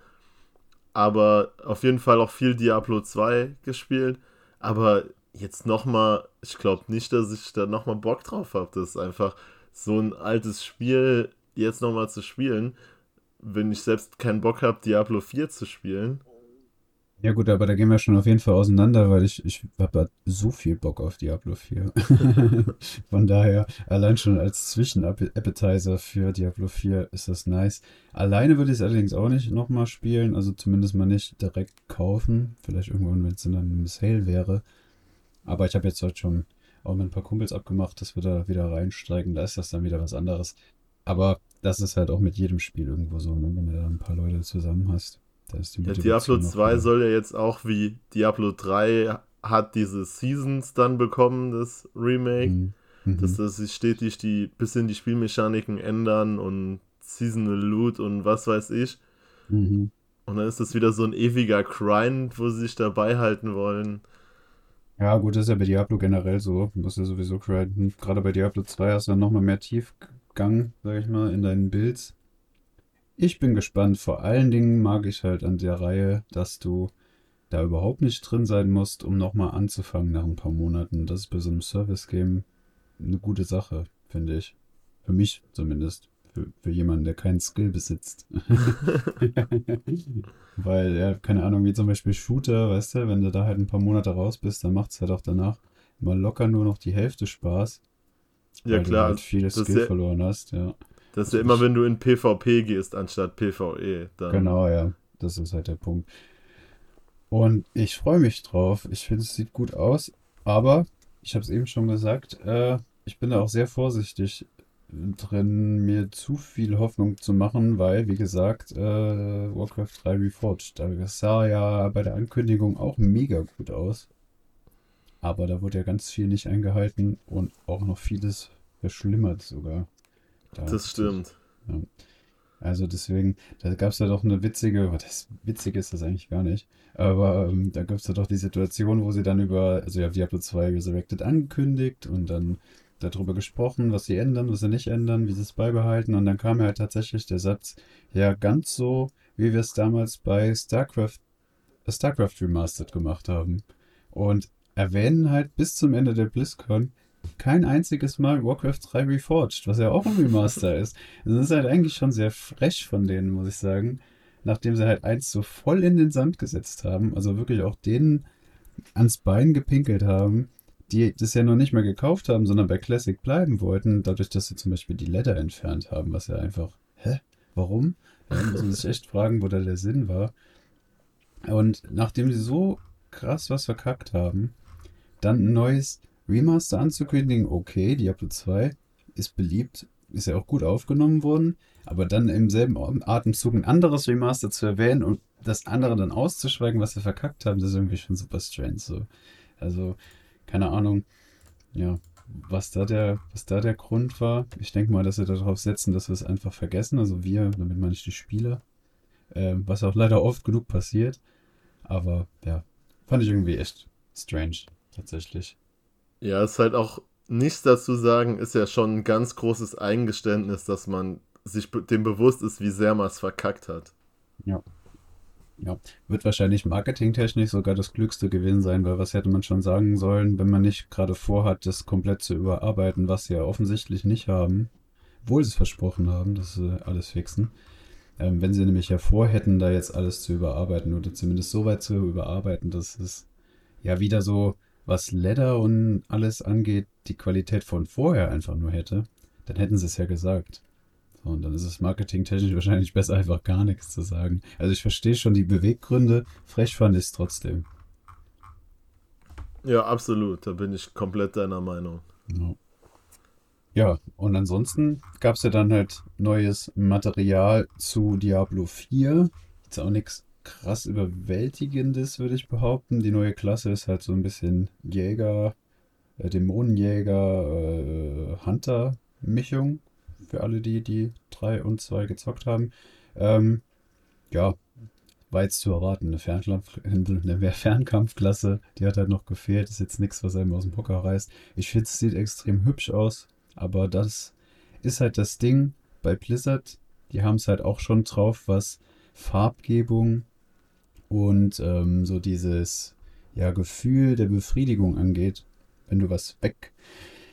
Aber auf jeden Fall auch viel Diablo 2 gespielt. Aber jetzt nochmal, ich glaube nicht, dass ich da nochmal Bock drauf habe. Das ist einfach so ein altes Spiel jetzt nochmal zu spielen, wenn ich selbst keinen Bock habe, Diablo 4 zu spielen. Ja gut, aber da gehen wir schon auf jeden Fall auseinander, weil ich, ich habe so viel Bock auf Diablo 4. Von daher, allein schon als Zwischenappetizer für Diablo 4 ist das nice. Alleine würde ich es allerdings auch nicht nochmal spielen, also zumindest mal nicht direkt kaufen. Vielleicht irgendwann, wenn es in einem Sale wäre. Aber ich habe jetzt heute schon auch mit ein paar Kumpels abgemacht, dass wir da wieder reinsteigen. Da ist das dann wieder was anderes. Aber das ist halt auch mit jedem Spiel irgendwo so, ne? wenn du da ein paar Leute zusammen hast. Ja, Diablo 2 soll ja jetzt auch wie Diablo 3 hat diese Seasons dann bekommen, das Remake. Mhm. Mhm. Dass das sich stetig die bisschen die Spielmechaniken ändern und Seasonal Loot und was weiß ich. Mhm. Und dann ist das wieder so ein ewiger Grind, wo sie sich dabei halten wollen. Ja, gut, das ist ja bei Diablo generell so. Du musst ja sowieso grinden. Gerade bei Diablo 2 hast du dann nochmal mehr Tiefgang, sag ich mal, in deinen Builds. Ich bin gespannt. Vor allen Dingen mag ich halt an der Reihe, dass du da überhaupt nicht drin sein musst, um nochmal anzufangen nach ein paar Monaten. Das ist bei so einem Service-Game eine gute Sache, finde ich. Für mich zumindest. Für, für jemanden, der keinen Skill besitzt. Weil, ja, keine Ahnung, wie zum Beispiel Shooter, weißt du, wenn du da halt ein paar Monate raus bist, dann macht es halt auch danach mal locker nur noch die Hälfte Spaß. Ja, klar. Du halt viele Skill ja, verloren hast, ja. Das ist ja immer, wenn du in PvP gehst, anstatt PvE. Dann. Genau, ja. Das ist halt der Punkt. Und ich freue mich drauf. Ich finde, es sieht gut aus. Aber, ich habe es eben schon gesagt, äh, ich bin da auch sehr vorsichtig drin, mir zu viel Hoffnung zu machen, weil, wie gesagt, äh, Warcraft 3 Reforged, das sah ja bei der Ankündigung auch mega gut aus. Aber da wurde ja ganz viel nicht eingehalten und auch noch vieles verschlimmert sogar. Da das stimmt. Ja. Also deswegen, da gab es ja doch eine witzige, das witzig ist das eigentlich gar nicht, aber ähm, da gab es ja doch die Situation, wo sie dann über, also ja, Diablo 2 Resurrected angekündigt und dann darüber gesprochen, was sie ändern, was sie nicht ändern, wie sie es beibehalten und dann kam ja halt tatsächlich der Satz, ja, ganz so, wie wir es damals bei StarCraft, StarCraft Remastered gemacht haben. Und erwähnen halt bis zum Ende der BlizzCon, kein einziges Mal Warcraft 3 Reforged, was ja auch ein Remaster ist. Das ist halt eigentlich schon sehr frech von denen, muss ich sagen. Nachdem sie halt eins so voll in den Sand gesetzt haben, also wirklich auch denen ans Bein gepinkelt haben, die das ja noch nicht mehr gekauft haben, sondern bei Classic bleiben wollten, dadurch, dass sie zum Beispiel die Letter entfernt haben, was ja einfach, hä? Warum? Da muss man sich echt fragen, wo da der Sinn war. Und nachdem sie so krass was verkackt haben, dann ein neues Remaster anzukündigen, okay, Diablo 2 ist beliebt, ist ja auch gut aufgenommen worden, aber dann im selben Atemzug ein anderes Remaster zu erwähnen und das andere dann auszuschweigen, was wir verkackt haben, das ist irgendwie schon super strange. So. Also, keine Ahnung, ja, was da der, was da der Grund war. Ich denke mal, dass sie darauf setzen, dass wir es einfach vergessen. Also wir, damit meine ich die Spieler. Äh, was auch leider oft genug passiert. Aber ja, fand ich irgendwie echt strange, tatsächlich. Ja, ist halt auch nichts dazu sagen, ist ja schon ein ganz großes Eingeständnis, dass man sich dem bewusst ist, wie sehr man es verkackt hat. Ja. Ja, wird wahrscheinlich marketingtechnisch sogar das Klügste gewesen sein, weil was hätte man schon sagen sollen, wenn man nicht gerade vorhat, das komplett zu überarbeiten, was sie ja offensichtlich nicht haben, obwohl sie es versprochen haben, dass sie alles fixen. Ähm, wenn sie nämlich ja vorhätten, da jetzt alles zu überarbeiten oder zumindest so weit zu überarbeiten, dass es ja wieder so, was Leather und alles angeht, die Qualität von vorher einfach nur hätte, dann hätten sie es ja gesagt. So, und dann ist es marketingtechnisch wahrscheinlich besser, einfach gar nichts zu sagen. Also ich verstehe schon die Beweggründe, frech fand ich es trotzdem. Ja, absolut. Da bin ich komplett deiner Meinung. Ja. Ja, und ansonsten gab es ja dann halt neues Material zu Diablo 4. Jetzt auch nichts krass Überwältigendes, würde ich behaupten. Die neue Klasse ist halt so ein bisschen Jäger, äh, Dämonenjäger, äh, Hunter-Mischung. Für alle, die die 3 und 2 gezockt haben. Ähm, ja, war jetzt zu erwarten. Eine, Fernkampf eine Fernkampfklasse, die hat halt noch gefehlt. Ist jetzt nichts, was einem aus dem Hocker reißt. Ich finde, es sieht extrem hübsch aus. Aber das ist halt das Ding bei Blizzard. Die haben es halt auch schon drauf, was Farbgebung und ähm, so dieses ja, Gefühl der Befriedigung angeht, wenn du was weg,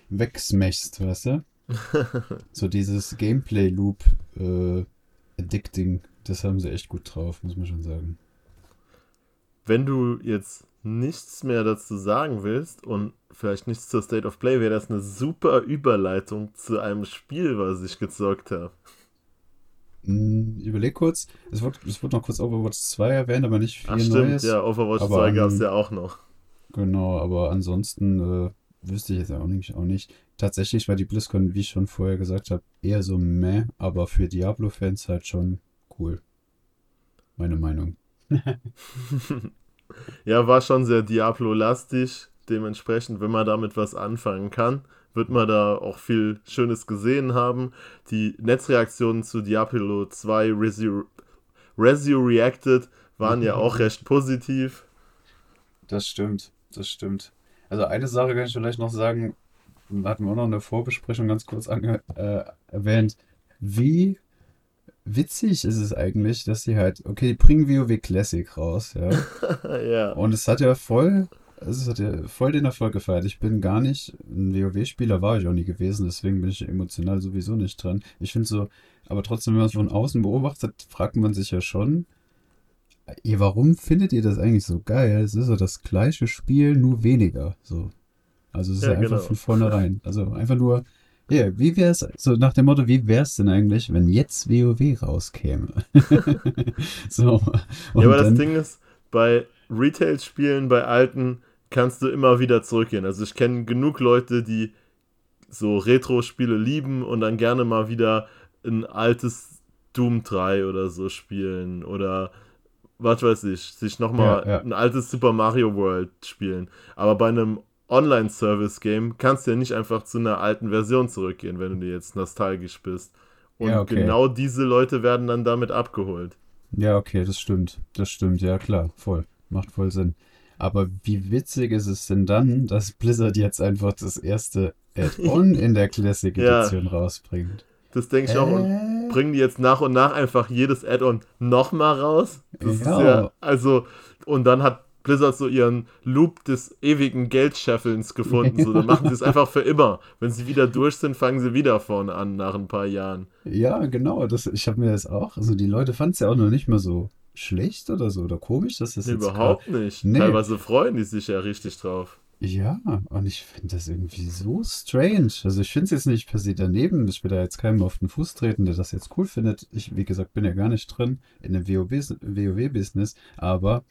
wegsmechst, weißt du? so dieses Gameplay-Loop äh, Addicting, das haben sie echt gut drauf, muss man schon sagen. Wenn du jetzt nichts mehr dazu sagen willst und vielleicht nichts zur State of Play, wäre das eine super Überleitung zu einem Spiel, was ich gezockt habe. Hm, überleg kurz, es wurde, es wurde noch kurz Overwatch 2 erwähnt, aber nicht viel Ach, stimmt, Neues. ja, Overwatch aber 2 gab es ja auch noch. Genau, aber ansonsten äh, wüsste ich jetzt auch nicht, auch nicht. Tatsächlich war die BlizzCon, wie ich schon vorher gesagt habe, eher so meh, aber für Diablo-Fans halt schon cool. Meine Meinung. ja, war schon sehr Diablo-lastig. Dementsprechend, wenn man damit was anfangen kann, wird man da auch viel Schönes gesehen haben. Die Netzreaktionen zu Diablo 2 Resur Resurrected waren ja auch recht positiv. Das stimmt, das stimmt. Also eine Sache kann ich vielleicht noch sagen, hatten wir auch noch in der Vorbesprechung ganz kurz ange äh, erwähnt, wie witzig ist es eigentlich, dass sie halt, okay, die bringen WoW Classic raus, ja. ja. Und es hat ja voll, es hat ja voll den Erfolg gefeiert. Ich bin gar nicht, ein WoW-Spieler war ich auch nie gewesen, deswegen bin ich emotional sowieso nicht dran. Ich finde so, aber trotzdem, wenn man es von außen beobachtet, fragt man sich ja schon, ihr, warum findet ihr das eigentlich so geil? Es ist so das gleiche Spiel, nur weniger, so. Also es ist ja, ja einfach genau. von vornherein. Also einfach nur, ja, wie wär's, so nach dem Motto, wie wär's denn eigentlich, wenn jetzt WoW rauskäme? so. ja, aber das Ding ist, bei Retail-Spielen, bei alten, kannst du immer wieder zurückgehen. Also ich kenne genug Leute, die so Retro-Spiele lieben und dann gerne mal wieder ein altes Doom 3 oder so spielen oder was weiß ich, sich nochmal ja, ja. ein altes Super Mario World spielen. Aber bei einem Online-Service-Game kannst du ja nicht einfach zu einer alten Version zurückgehen, wenn du dir jetzt nostalgisch bist. Und ja, okay. genau diese Leute werden dann damit abgeholt. Ja, okay, das stimmt. Das stimmt, ja klar, voll. Macht voll Sinn. Aber wie witzig ist es denn dann, dass Blizzard jetzt einfach das erste Add-on in der Classic Edition ja. rausbringt? Das denke ich äh? auch. Und äh? bringen die jetzt nach und nach einfach jedes Add-on nochmal raus. Das ja. ja. Also, und dann hat Blizzard so ihren Loop des ewigen Geldscheffelns gefunden. So, dann machen sie es einfach für immer. Wenn sie wieder durch sind, fangen sie wieder vorne an nach ein paar Jahren. Ja, genau. Das, ich habe mir das auch. Also die Leute fanden es ja auch noch nicht mal so schlecht oder so oder komisch, dass das überhaupt grad... nicht. Nee. Teilweise freuen die sich ja richtig drauf. Ja, und ich finde das irgendwie so strange. Also ich finde es jetzt nicht per se daneben. Ich will da jetzt keinem auf den Fuß treten, der das jetzt cool findet. Ich, wie gesagt, bin ja gar nicht drin in dem WoW-Business, aber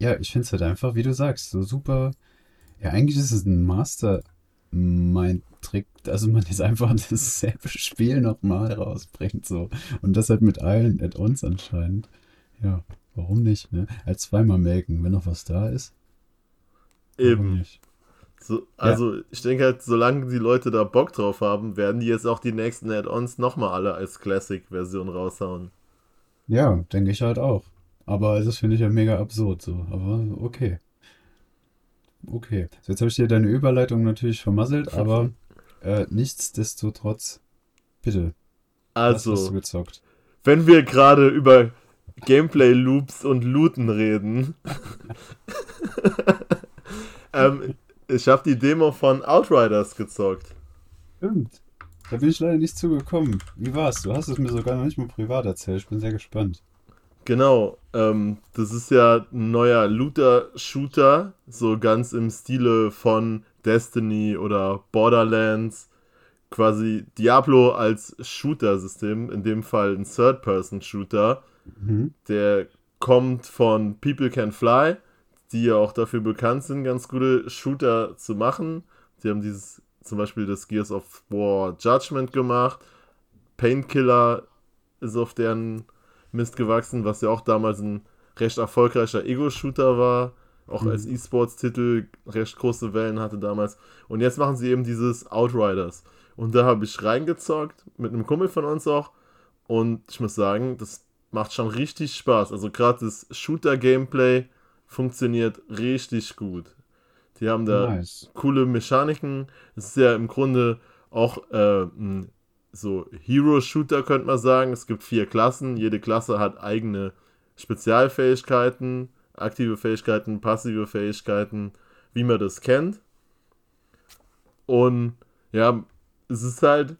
ja, ich finde es halt einfach, wie du sagst, so super. Ja, eigentlich ist es ein Master mein Trick, also man jetzt einfach dasselbe Spiel nochmal rausbringt, so. Und das halt mit allen Add-ons anscheinend. Ja, warum nicht, ne? Als zweimal melken, wenn noch was da ist. Eben. So, also, ja. ich denke halt, solange die Leute da Bock drauf haben, werden die jetzt auch die nächsten Add-ons nochmal alle als Classic-Version raushauen. Ja, denke ich halt auch. Aber das finde ich ja mega absurd so. Aber okay. Okay. So, jetzt habe ich dir deine Überleitung natürlich vermasselt, aber äh, nichtsdestotrotz, bitte. Also, wenn wir gerade über Gameplay-Loops und Looten reden. ähm, ich habe die Demo von Outriders gezockt. Stimmt. Da bin ich leider nicht zugekommen. Wie war's? Du hast es mir sogar noch nicht mal privat erzählt. Ich bin sehr gespannt. Genau, ähm, das ist ja ein neuer Looter-Shooter, so ganz im Stile von Destiny oder Borderlands. Quasi Diablo als Shooter-System, in dem Fall ein Third-Person-Shooter. Mhm. Der kommt von People Can Fly, die ja auch dafür bekannt sind, ganz gute Shooter zu machen. Die haben dieses zum Beispiel das Gears of War Judgment gemacht. Painkiller ist auf deren Mist gewachsen, was ja auch damals ein recht erfolgreicher Ego-Shooter war. Auch Mhm. als E-Sports-Titel recht große Wellen hatte damals. Und jetzt machen sie eben dieses Outriders. Und da habe ich reingezockt, mit einem Kumpel von uns auch. Und ich muss sagen, das macht schon richtig Spaß. Also gerade das Shooter-Gameplay funktioniert richtig gut. Die haben da Nice. coole Mechaniken. Es ist ja im Grunde auch äh, so Hero-Shooter, könnte man sagen. Es gibt vier Klassen. Jede Klasse hat eigene Spezialfähigkeiten, aktive Fähigkeiten, passive Fähigkeiten, wie man das kennt. Und ja, es ist halt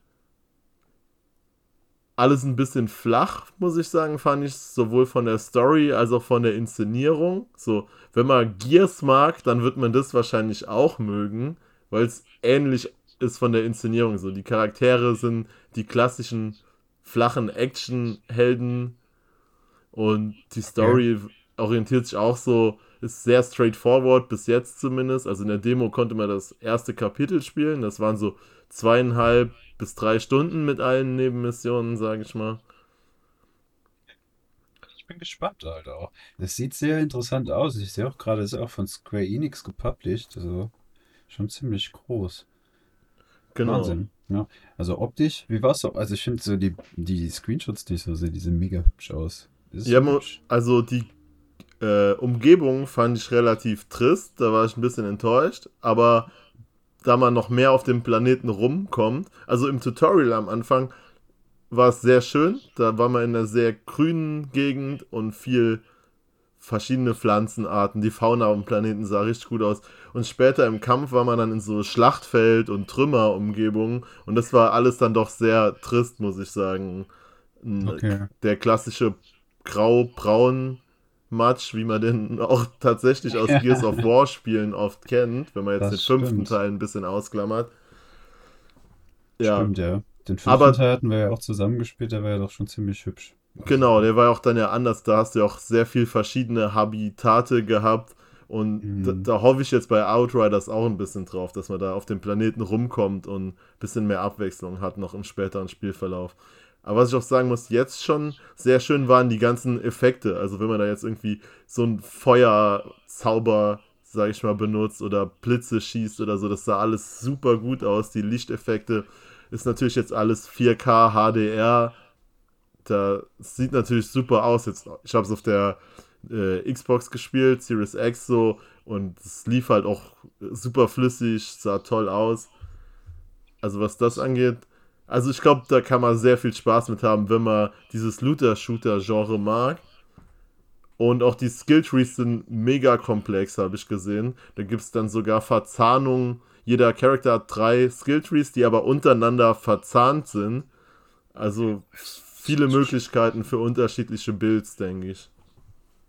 alles ein bisschen flach, muss ich sagen, fand ich, sowohl von der Story als auch von der Inszenierung. So, wenn man Gears mag, dann wird man das wahrscheinlich auch mögen, weil es ähnlich ist von der Inszenierung. So, die Charaktere sind die klassischen flachen Action-Helden und die Story orientiert sich auch so, ist sehr straightforward, bis jetzt zumindest. Also in der Demo konnte man das erste Kapitel spielen. Das waren so zweieinhalb bis drei Stunden mit allen Nebenmissionen, sage ich mal. Ich bin gespannt, Alter. auch. Das sieht sehr interessant aus. Ich sehe auch gerade, es ist auch von Square Enix gepublished. Also schon ziemlich groß. Genau. Wahnsinn. Ja. Also optisch, wie war's auch? Also ich finde so die, die Screenshots, die ich so sehe, die sehen mega hübsch aus. Ist Ja, hübsch. also die äh, Umgebung fand ich relativ trist, da war ich ein bisschen enttäuscht, aber da man noch mehr auf dem Planeten rumkommt, also im Tutorial am Anfang war es sehr schön, da war man in einer sehr grünen Gegend und viel verschiedene Pflanzenarten, die Fauna auf dem Planeten sah richtig gut aus. Und später im Kampf war man dann in so Schlachtfeld- und Trümmerumgebungen und das war alles dann doch sehr trist, muss ich sagen. Okay. der klassische grau-braun Match, wie man den auch tatsächlich aus. Gears of War Spielen oft kennt, wenn man jetzt Das den fünften stimmt. Teil ein bisschen ausklammert. Ja, Stimmt, ja. Den fünften Aber- Teil hatten wir ja auch zusammengespielt, der war ja doch schon ziemlich hübsch. genau, der war ja auch dann ja anders. Da hast du ja auch sehr viel verschiedene Habitate gehabt. Und Mhm. da, da hoffe ich jetzt bei Outriders auch ein bisschen drauf, dass man da auf dem Planeten rumkommt und ein bisschen mehr Abwechslung hat noch im späteren Spielverlauf. Aber was ich auch sagen muss, jetzt schon sehr schön waren die ganzen Effekte. Also wenn man da jetzt irgendwie so ein Feuerzauber, sag ich mal, benutzt oder Blitze schießt oder so, das sah alles super gut aus. Die Lichteffekte ist natürlich jetzt alles 4K HDR. Da sieht natürlich super aus. Jetzt, ich habe es auf der äh, Xbox gespielt, Series X so, und es lief halt auch super flüssig, sah toll aus. Also was das angeht, also ich glaube, da kann man sehr viel Spaß mit haben, wenn man dieses Looter-Shooter-Genre mag. Und auch die Skilltrees sind mega komplex, habe ich gesehen. Da gibt es dann sogar Verzahnungen. Jeder Charakter hat drei Skilltrees, die aber untereinander verzahnt sind. Also viele Möglichkeiten für unterschiedliche Builds, denke ich.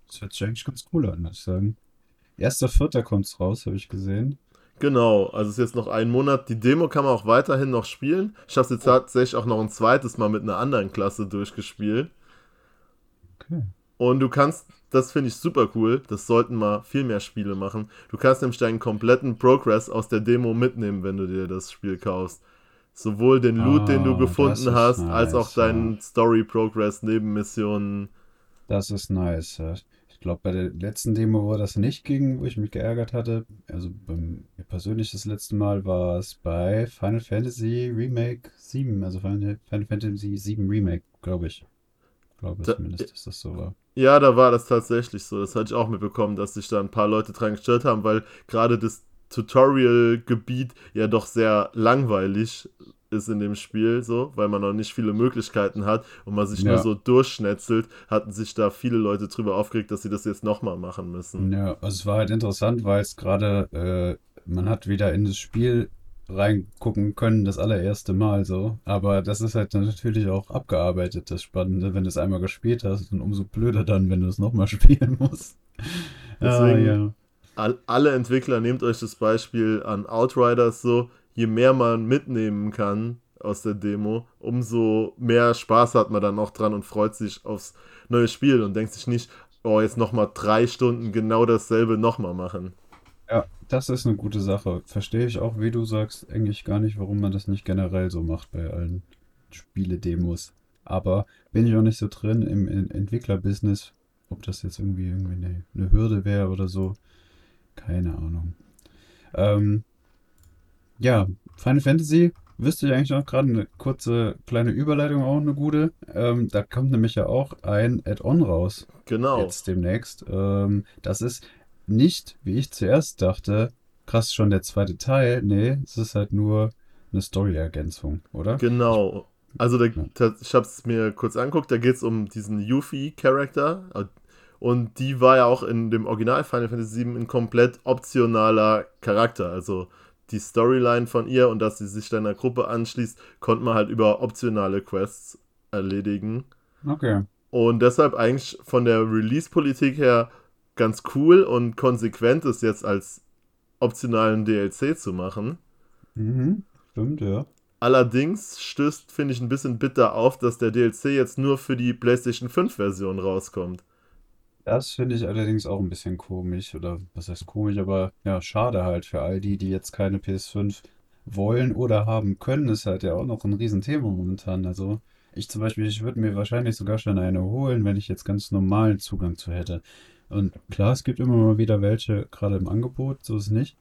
Das hört sich eigentlich ganz cool an, muss ich sagen. Erster Vierter kommt's raus, habe ich gesehen. Genau, also es ist jetzt noch ein Monat. Die Demo kann man auch weiterhin noch spielen. Ich habe es jetzt tatsächlich auch noch ein zweites Mal mit einer anderen Klasse durchgespielt. Okay. Und du kannst, das finde ich super cool, das sollten mal viel mehr Spiele machen. Du kannst nämlich deinen kompletten Progress aus der Demo mitnehmen, wenn du dir das Spiel kaufst. Sowohl den Loot, den du Ah, gefunden hast, als auch nice, deinen Story-Progress, Nebenmissionen. Das ist nice. Glaube, bei der letzten Demo, wo das nicht ging, wo ich mich geärgert hatte, also beim persönlich das letzte Mal war es bei Final Fantasy Remake 7, also Final, Final Fantasy 7 Remake, glaube ich. Ich glaube Da- zumindest, dass das so war. Ja, da war das tatsächlich so. Das hatte ich auch mitbekommen, dass sich da ein paar Leute dran gestört haben, weil gerade das Tutorial-Gebiet ja doch sehr langweilig ist in dem Spiel, so, weil man noch nicht viele Möglichkeiten hat und man sich Ja. nur so durchschnetzelt, hatten sich da viele Leute drüber aufgeregt, dass sie das jetzt nochmal machen müssen. Ja, also es war halt interessant, weil es gerade, äh, man hat wieder in das Spiel reingucken können, das allererste Mal so. Aber das ist halt natürlich auch abgearbeitet, das Spannende, wenn du es einmal gespielt hast und umso blöder dann, wenn du es nochmal spielen musst. Ah, Deswegen- ja. All, alle Entwickler, nehmt euch das Beispiel an Outriders so, je mehr man mitnehmen kann aus der Demo, umso mehr Spaß hat man dann auch dran und freut sich aufs neue Spiel und denkt sich nicht, oh, jetzt nochmal drei Stunden genau dasselbe nochmal machen. Ja, das ist eine gute Sache. Verstehe ich auch, wie du sagst, eigentlich gar nicht, warum man das nicht generell so macht bei allen Spiele-Demos. Aber bin ich auch nicht so drin im, im Entwicklerbusiness, ob das jetzt irgendwie, irgendwie eine, eine Hürde wäre oder so. Keine Ahnung. Ähm, ja, Final Fantasy wüsste ich eigentlich noch gerade eine kurze kleine Überleitung, auch eine gute. Ähm, da kommt nämlich ja auch ein Add-on raus Genau. jetzt demnächst. Ähm, das ist nicht, wie ich zuerst dachte, krass schon der zweite Teil. Nee, es ist halt nur eine Story-Ergänzung, oder? Genau. Also da, ta- ich habe es mir kurz angeguckt, da geht es um diesen Yuffie-Charakter und die war ja auch in dem Original Final Fantasy VII ein komplett optionaler Charakter. Also die Storyline von ihr und dass sie sich deiner Gruppe anschließt, konnte man halt über optionale Quests erledigen. Okay. Und deshalb eigentlich von der Release-Politik her ganz cool und konsequent ist jetzt als optionalen DLC zu machen. Mhm. Stimmt, ja. Allerdings stößt, finde ich, ein bisschen bitter auf, dass der DLC jetzt nur für die PlayStation 5-Version rauskommt. Das finde ich allerdings auch ein bisschen komisch. Oder was heißt komisch, aber ja, schade halt für all die, die jetzt keine PS5 wollen oder haben können. Ist halt ja auch noch ein Riesenthema momentan. Also ich zum Beispiel, ich würde mir wahrscheinlich sogar schon eine holen, wenn ich jetzt ganz normalen Zugang zu hätte. Und klar, es gibt immer mal wieder welche, gerade im Angebot, so ist es nicht.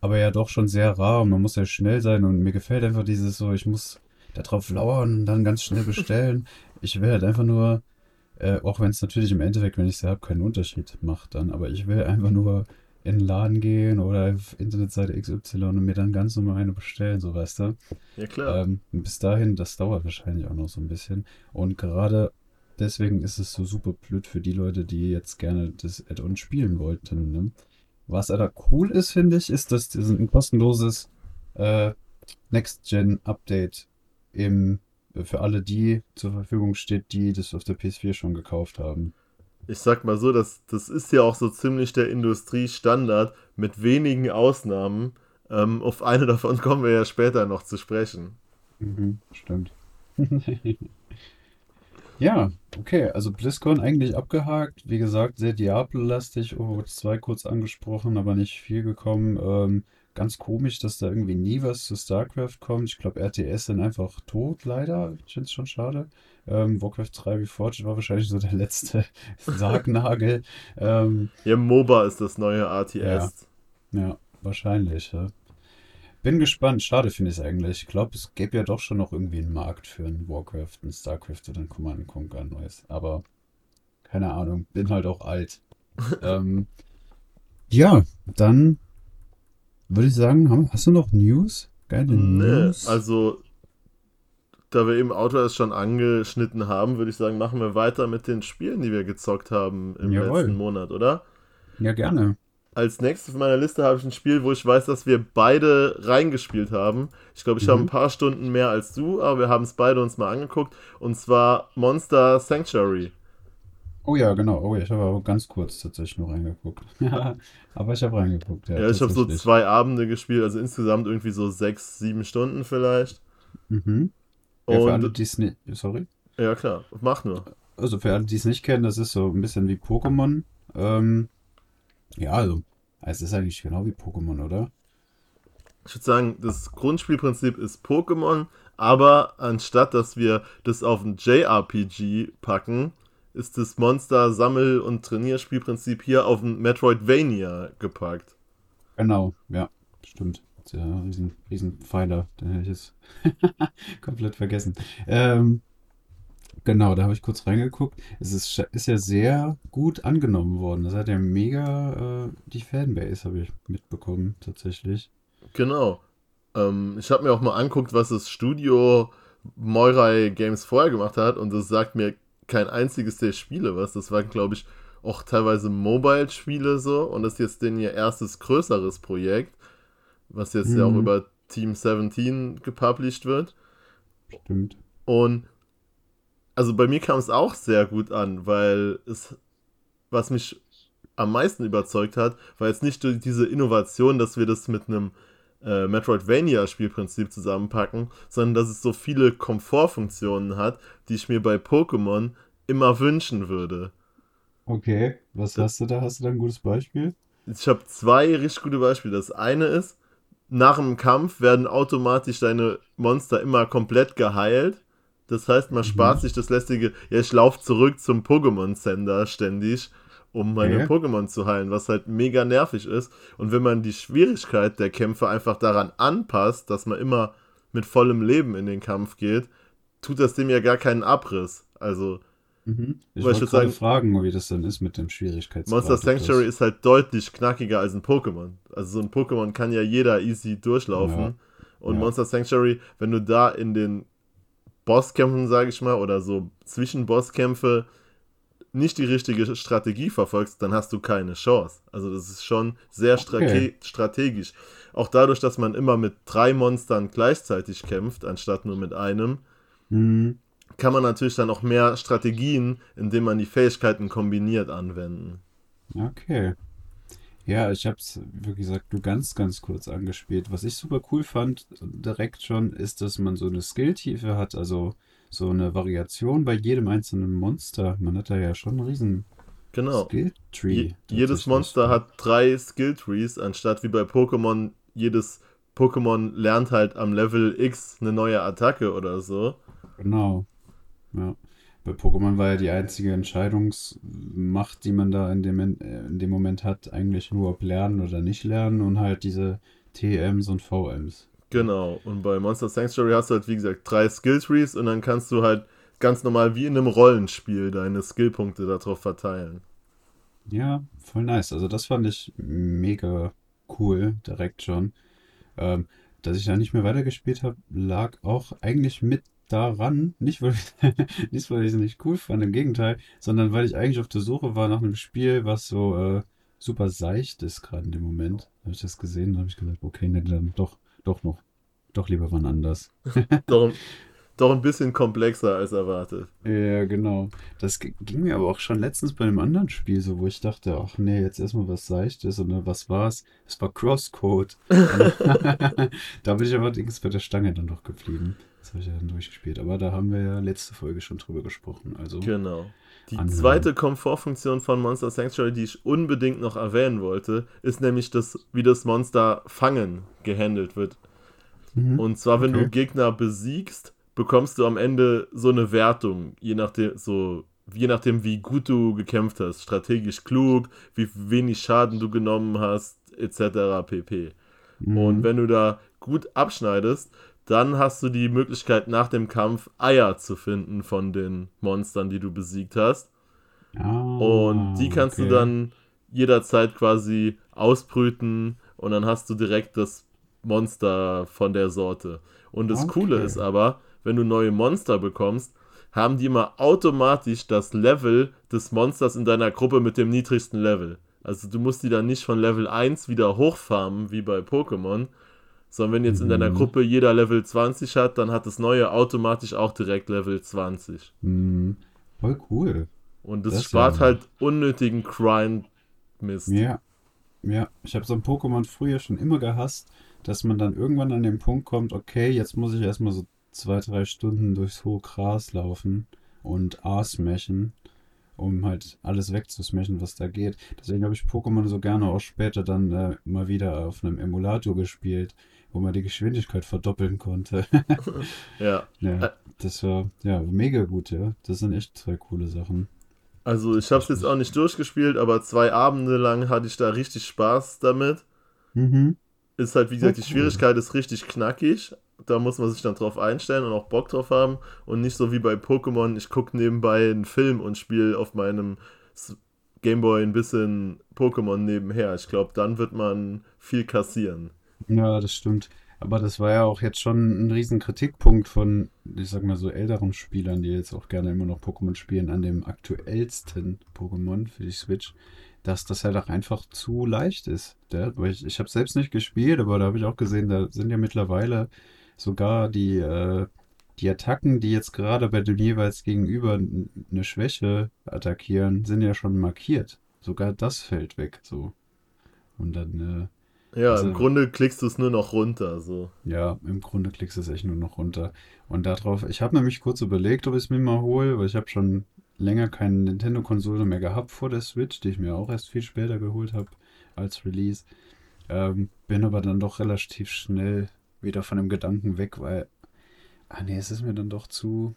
Aber ja doch schon sehr rar und man muss ja schnell sein und mir gefällt einfach dieses so, ich muss da drauf lauern und dann ganz schnell bestellen. Ich will halt einfach nur, äh, auch wenn es natürlich im Endeffekt, wenn ich es habe, keinen Unterschied macht dann, aber ich will einfach nur in den Laden gehen oder auf Internetseite XY und mir dann ganz normal eine bestellen, so weißt du. Ja, klar. Ähm, bis dahin, das dauert wahrscheinlich auch noch so ein bisschen. Und gerade deswegen ist es so super blöd für die Leute, die jetzt gerne das Add-on spielen wollten. Ne? Was aber cool ist, finde ich, ist, dass das ein kostenloses äh, Next-Gen-Update im, für alle die zur Verfügung steht, die das auf der PS4 schon gekauft haben. Ich sag mal so, das, das ist ja auch so ziemlich der Industriestandard, mit wenigen Ausnahmen. Ähm, auf eine davon kommen wir ja später noch zu sprechen. Mhm, stimmt. Ja, okay, also BlizzCon eigentlich abgehakt. Wie gesagt, sehr Diablo-lastig. Overwatch 2 kurz angesprochen, aber nicht viel gekommen. Ähm, ganz komisch, dass da irgendwie nie was zu StarCraft kommt. Ich glaube, RTS sind einfach tot, leider. Ich finde es schon schade. Ähm, Warcraft 3 Reforged war wahrscheinlich so der letzte Sargnagel. Ähm, Ja, MOBA ist das neue RTS. ja, wahrscheinlich. Ja. Bin gespannt. Schade finde ich es eigentlich. Ich glaube, es gäbe ja doch schon noch irgendwie einen Markt für ein Warcraft, ein Starcraft oder ein Command Conquer neues. Aber keine Ahnung. Bin halt auch alt. ähm, ja, dann würde ich sagen, hast du noch News? Geile Nee, News? also, da wir eben Auto erst schon angeschnitten haben, würde ich sagen, machen wir weiter mit den Spielen, die wir gezockt haben im Jawohl. letzten Monat, oder? Ja, gerne. Als nächstes auf meiner Liste habe ich ein Spiel, wo ich weiß, dass wir beide reingespielt haben. Ich glaube, ich habe Mhm. ein paar Stunden mehr als du, aber wir haben es beide uns mal angeguckt. Und zwar Monster Sanctuary. Oh ja, genau. Oh ja, ich habe aber ganz kurz tatsächlich nur reingeguckt. aber ich habe reingeguckt, ja, Ja, ich habe so zwei Abende gespielt, also insgesamt irgendwie so sechs, sieben Stunden vielleicht. Mhm. Ja, für alle, die es nicht. Sorry? ja, klar, mach nur. Also für alle, die es nicht kennen, das ist so ein bisschen wie Pokémon. Ähm, ja, also, es ist eigentlich genau wie Pokémon, oder? Ich würde sagen, das Grundspielprinzip ist Pokémon, aber anstatt dass wir das auf ein JRPG packen, ist das Monster-Sammel- und Trainierspielprinzip hier auf ein Metroidvania gepackt. Genau, ja, stimmt. Das ist Ja, riesen, riesen Pfeiler, den hätte ich jetzt komplett vergessen. Ähm, genau, da habe ich kurz reingeguckt. Es ist, ist ja sehr gut angenommen worden. Das hat ja mega äh, die Fanbase, habe ich mitbekommen, tatsächlich. Genau. Ähm, ich habe mir auch mal anguckt, was das Studio Moirai Games vorher gemacht hat und das sagt mir kein einziges der Spiele was. Das waren, glaube ich, auch teilweise Mobile-Spiele so und das ist jetzt denn ihr erstes größeres Projekt, was jetzt mhm. ja auch mhm. über Team 17 gepublished wird. Stimmt. Und also bei mir kam es auch sehr gut an, weil es, was mich am meisten überzeugt hat, war jetzt nicht diese Innovation, dass wir das mit einem äh, Metroidvania-Spielprinzip zusammenpacken, sondern dass es so viele Komfortfunktionen hat, die ich mir bei Pokémon immer wünschen würde. Okay, was hast du da? Hast du da ein gutes Beispiel? Ich habe zwei richtig gute Beispiele. Das eine ist, nach dem Kampf werden automatisch deine Monster immer komplett geheilt. Das heißt, man mhm. spart sich das lästige, ja, ich laufe zurück zum Pokémon-Sender ständig um meine okay. Pokémon zu heilen, was halt mega nervig ist. Und wenn man die Schwierigkeit der Kämpfe einfach daran anpasst, dass man immer mit vollem Leben in den Kampf geht, tut das dem ja gar keinen Abriss. Also, mhm. ich wollte sagen, fragen, wie das dann ist mit dem Schwierigkeitsgrad. Monster Sanctuary ist halt deutlich knackiger als ein Pokémon. Also so ein Pokémon kann ja jeder easy durchlaufen. Ja. Und ja. Monster Sanctuary, wenn du da in den Bosskämpfen, sage ich mal, oder so Zwischenbosskämpfe nicht die richtige Strategie verfolgst, dann hast du keine Chance. Also das ist schon sehr okay. strategisch. Auch dadurch, dass man immer mit drei Monstern gleichzeitig kämpft, anstatt nur mit einem, mhm. Kann man natürlich dann auch mehr Strategien, indem man die Fähigkeiten kombiniert, anwenden. Okay. Ja, ich habe es, wie gesagt, nur ganz, ganz kurz angespielt. Was ich super cool fand, direkt schon, ist, dass man so eine Skilltiefe hat. Also so eine Variation bei jedem einzelnen Monster. Man hat da ja schon einen riesen genau. Skill-Tree. Je jedes Monster hat drei Skill-Trees, anstatt wie bei Pokémon jedes Pokémon lernt halt am Level X eine neue Attacke oder so. Genau. Ja. Bei Pokémon war ja die einzige Entscheidungsmacht, die man da in dem, in dem Moment hat, eigentlich nur ob lernen oder nicht lernen und halt diese TMs und VMs. Genau, und bei Monster Sanctuary hast du halt, wie gesagt, drei Skill-Trees und dann kannst du halt ganz normal wie in einem Rollenspiel deine Skillpunkte darauf verteilen. Ja, voll nice. Also das fand ich mega cool, direkt schon. Ähm, dass ich da nicht mehr weitergespielt habe, lag auch eigentlich mit daran, nicht weil, ich, nicht weil ich es nicht cool fand, im Gegenteil, sondern weil ich eigentlich auf der Suche war nach einem Spiel, was so äh, super seicht ist gerade in dem Moment. Habe ich das gesehen, habe ich gesagt, okay, ne, dann doch doch noch, doch lieber wann anders. doch, doch ein bisschen komplexer als erwartet. Ja, genau. Das ging mir aber auch schon letztens bei einem anderen Spiel so, wo ich dachte, ach nee, jetzt erstmal was Seichtes und dann, was war's? Es war Crosscode. da bin ich allerdings bei der Stange dann doch geblieben. Das habe ich ja dann durchgespielt. Aber da haben wir ja letzte Folge schon drüber gesprochen. Also genau. Die anhören. zweite Komfortfunktion von Monster Sanctuary, die ich unbedingt noch erwähnen wollte, ist nämlich das, wie das Monster Fangen gehandelt wird. Mhm. Und zwar, wenn okay. du Gegner besiegst, bekommst du am Ende so eine Wertung, je nachdem, so, je nachdem, wie gut du gekämpft hast, strategisch klug, wie wenig Schaden du genommen hast, etc. pp. Mhm. Und wenn du da gut abschneidest, dann hast du die Möglichkeit, nach dem Kampf Eier zu finden von den Monstern, die du besiegt hast. Oh, und die kannst okay. du dann jederzeit quasi ausbrüten und dann hast du direkt das Monster von der Sorte. Und das okay. Coole ist aber, wenn du neue Monster bekommst, haben die immer automatisch das Level des Monsters in deiner Gruppe mit dem niedrigsten Level. Also du musst die dann nicht von Level 1 wieder hochfarmen, wie bei Pokémon, sondern wenn jetzt in deiner mhm. Gruppe jeder Level 20 hat, dann hat das neue automatisch auch direkt Level 20. Mhm. Voll cool. Und das, das spart ja. halt unnötigen Grind-Mist. Ja. Ja, ich habe so ein Pokémon früher schon immer gehasst, dass man dann irgendwann an den Punkt kommt, okay, jetzt muss ich erstmal so zwei, drei Stunden durchs hohe Gras laufen und A smashen, um halt alles wegzusmashen, was da geht. Deswegen habe ich Pokémon so gerne auch später dann äh, mal wieder auf einem Emulator gespielt, wo man die Geschwindigkeit verdoppeln konnte. ja. ja. Das war ja mega gut, ja. Das sind echt zwei coole Sachen. Also ich habe es jetzt auch nicht durchgespielt, aber zwei Abende lang hatte ich da richtig Spaß damit. Mhm. Ist halt, wie gesagt, die Schwierigkeit ist richtig knackig. Da muss man sich dann drauf einstellen und auch Bock drauf haben. Und nicht so wie bei Pokémon, ich gucke nebenbei einen Film und spiele auf meinem Gameboy ein bisschen Pokémon nebenher. Ich glaube, dann wird man viel kassieren. Ja, das stimmt. Aber das war ja auch jetzt schon ein riesen Kritikpunkt von, ich sag mal so, älteren Spielern, die jetzt auch gerne immer noch Pokémon spielen, an dem aktuellsten Pokémon für die Switch, dass das halt auch einfach zu leicht ist. Der, ich ich habe selbst nicht gespielt, aber da habe ich auch gesehen, da sind ja mittlerweile sogar die, äh, die Attacken, die jetzt gerade bei dem jeweils gegenüber eine Schwäche attackieren, sind ja schon markiert. Sogar das fällt weg. So. Und dann. Äh, ja, also, im Grunde klickst du es nur noch runter. So. Ja, im Grunde klickst du es echt nur noch runter. Und darauf, ich habe nämlich kurz überlegt, ob ich es mir mal hole, weil ich habe schon länger keine Nintendo-Konsole mehr gehabt vor der Switch, die ich mir auch erst viel später geholt habe als Release. Ähm, bin aber dann doch relativ schnell wieder von dem Gedanken weg, weil, ah nee, es ist mir dann doch zu,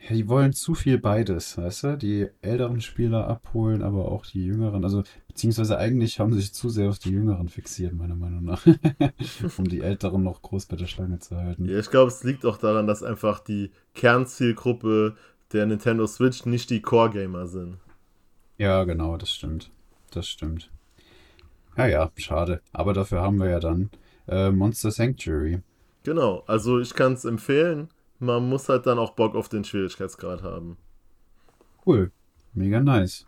ja, die wollen zu viel beides, weißt du? Die älteren Spieler abholen, aber auch die jüngeren. Also, beziehungsweise eigentlich haben sie sich zu sehr auf die jüngeren fixiert, meiner Meinung nach. um die älteren noch groß bei der Schlange zu halten. Ja, ich glaube, es liegt auch daran, dass einfach die Kernzielgruppe der Nintendo Switch nicht die Core-Gamer sind. Ja, genau, das stimmt. Das stimmt. Ja, ja, schade. Aber dafür haben wir ja dann äh, Monster Sanctuary. Genau, also ich kann es empfehlen man muss halt dann auch Bock auf den Schwierigkeitsgrad haben. Cool. Mega nice.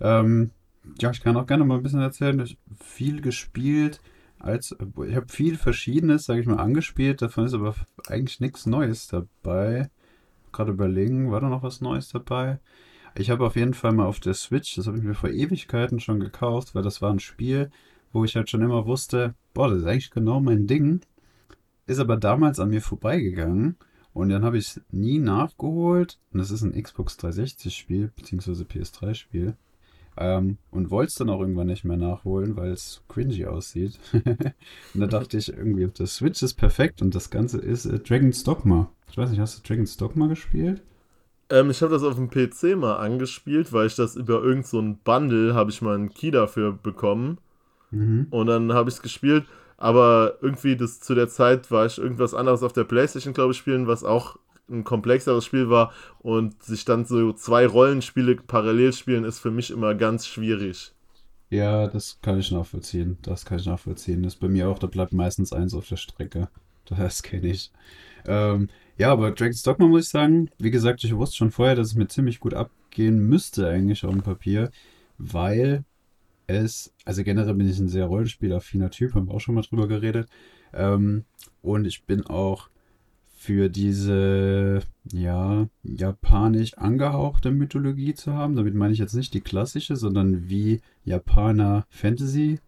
Ähm, ja, ich kann auch gerne mal ein bisschen erzählen. Ich habe viel gespielt. Als, ich habe viel Verschiedenes, sage ich mal, angespielt. Davon ist aber eigentlich nichts Neues dabei. Gerade überlegen, war da noch was Neues dabei? Ich habe auf jeden Fall mal auf der Switch, das habe ich mir vor Ewigkeiten schon gekauft, weil das war ein Spiel, wo ich halt schon immer wusste, boah, das ist eigentlich genau mein Ding. Ist aber damals an mir vorbeigegangen. Und dann habe ich es nie nachgeholt. Und das ist ein Xbox 360-Spiel, beziehungsweise PS3-Spiel. Ähm, und wollte es dann auch irgendwann nicht mehr nachholen, weil es cringy aussieht. und da dachte ich irgendwie, der Switch ist perfekt und das Ganze ist äh, Dragon's Dogma. Ich weiß nicht, hast du Dragon's Dogma gespielt? Ähm, ich habe das auf dem PC mal angespielt, weil ich das über irgendein so Bundle habe ich mal einen Key dafür bekommen. Mhm. Und dann habe ich es gespielt aber irgendwie das zu der Zeit war ich irgendwas anderes auf der Playstation, glaube ich, spielen, was auch ein komplexeres Spiel war und sich dann so zwei Rollenspiele parallel spielen, ist für mich immer ganz schwierig. Ja, das kann ich nachvollziehen. Das kann ich nachvollziehen. Das ist bei mir auch, da bleibt meistens eins auf der Strecke. Das kenne ich. Ähm, ja, aber Dragon's Dogma muss ich sagen, wie gesagt, ich wusste schon vorher, dass es mir ziemlich gut abgehen müsste, eigentlich auf dem Papier, weil es, also generell bin ich ein sehr rollenspielaffiner Typ, haben wir auch schon mal drüber geredet. Ähm, und ich bin auch für diese, ja, japanisch angehauchte Mythologie zu haben. Damit meine ich jetzt nicht die klassische, sondern wie Japaner Fantasy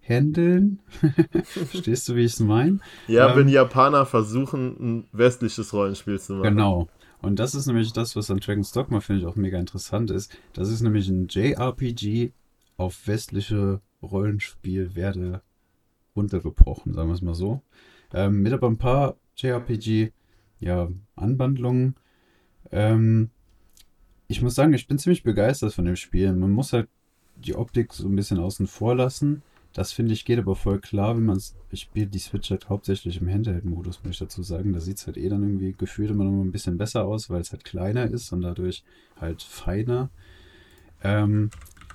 handeln. Verstehst du, wie ich es meine? Ja, ähm, wenn Japaner versuchen, ein westliches Rollenspiel zu machen. Genau. Und das ist nämlich das, was an Dragon's Dogma, finde ich, auch mega interessant ist. Das ist nämlich ein JRPG auf westliche Rollenspielwerte runtergebrochen, sagen wir es mal so. Ähm, mit aber ein paar JRPG, ja, Anwandlungen. Ähm, ich muss sagen, ich bin ziemlich begeistert von dem Spiel. Man muss halt die Optik so ein bisschen außen vor lassen. Das finde ich geht aber voll klar, wenn man es. Ich spiele die Switch halt hauptsächlich im Handheld-Modus, muss ich dazu sagen. Da sieht es halt eh dann irgendwie gefühlt immer noch ein bisschen besser aus, weil es halt kleiner ist und dadurch halt feiner. Ähm,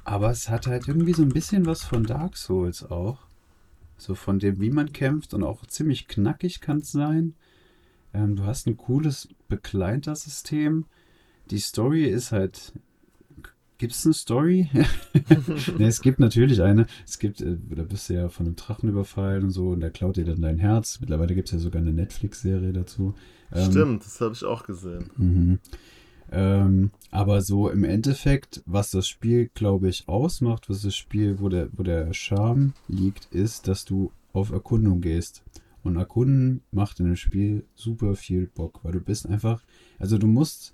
aber es hat halt irgendwie so ein bisschen was von Dark Souls auch. So von dem, wie man kämpft und auch ziemlich knackig kann es sein. Ähm, du hast ein cooles Begleitersystem. Die Story ist halt. Gibt es eine Story? ne, es gibt natürlich eine. Es gibt, äh, da bist du ja von einem Drachen überfallen und so und der klaut dir dann dein Herz. Mittlerweile gibt es ja sogar eine Netflix-Serie dazu. Ähm, Stimmt, das habe ich auch gesehen. Mhm. Ähm, aber so im Endeffekt, was das Spiel, glaube ich, ausmacht, was das Spiel, wo der, wo der Charme liegt, ist, dass du auf Erkundung gehst. Und Erkunden macht in dem Spiel super viel Bock, weil du bist einfach, also du musst,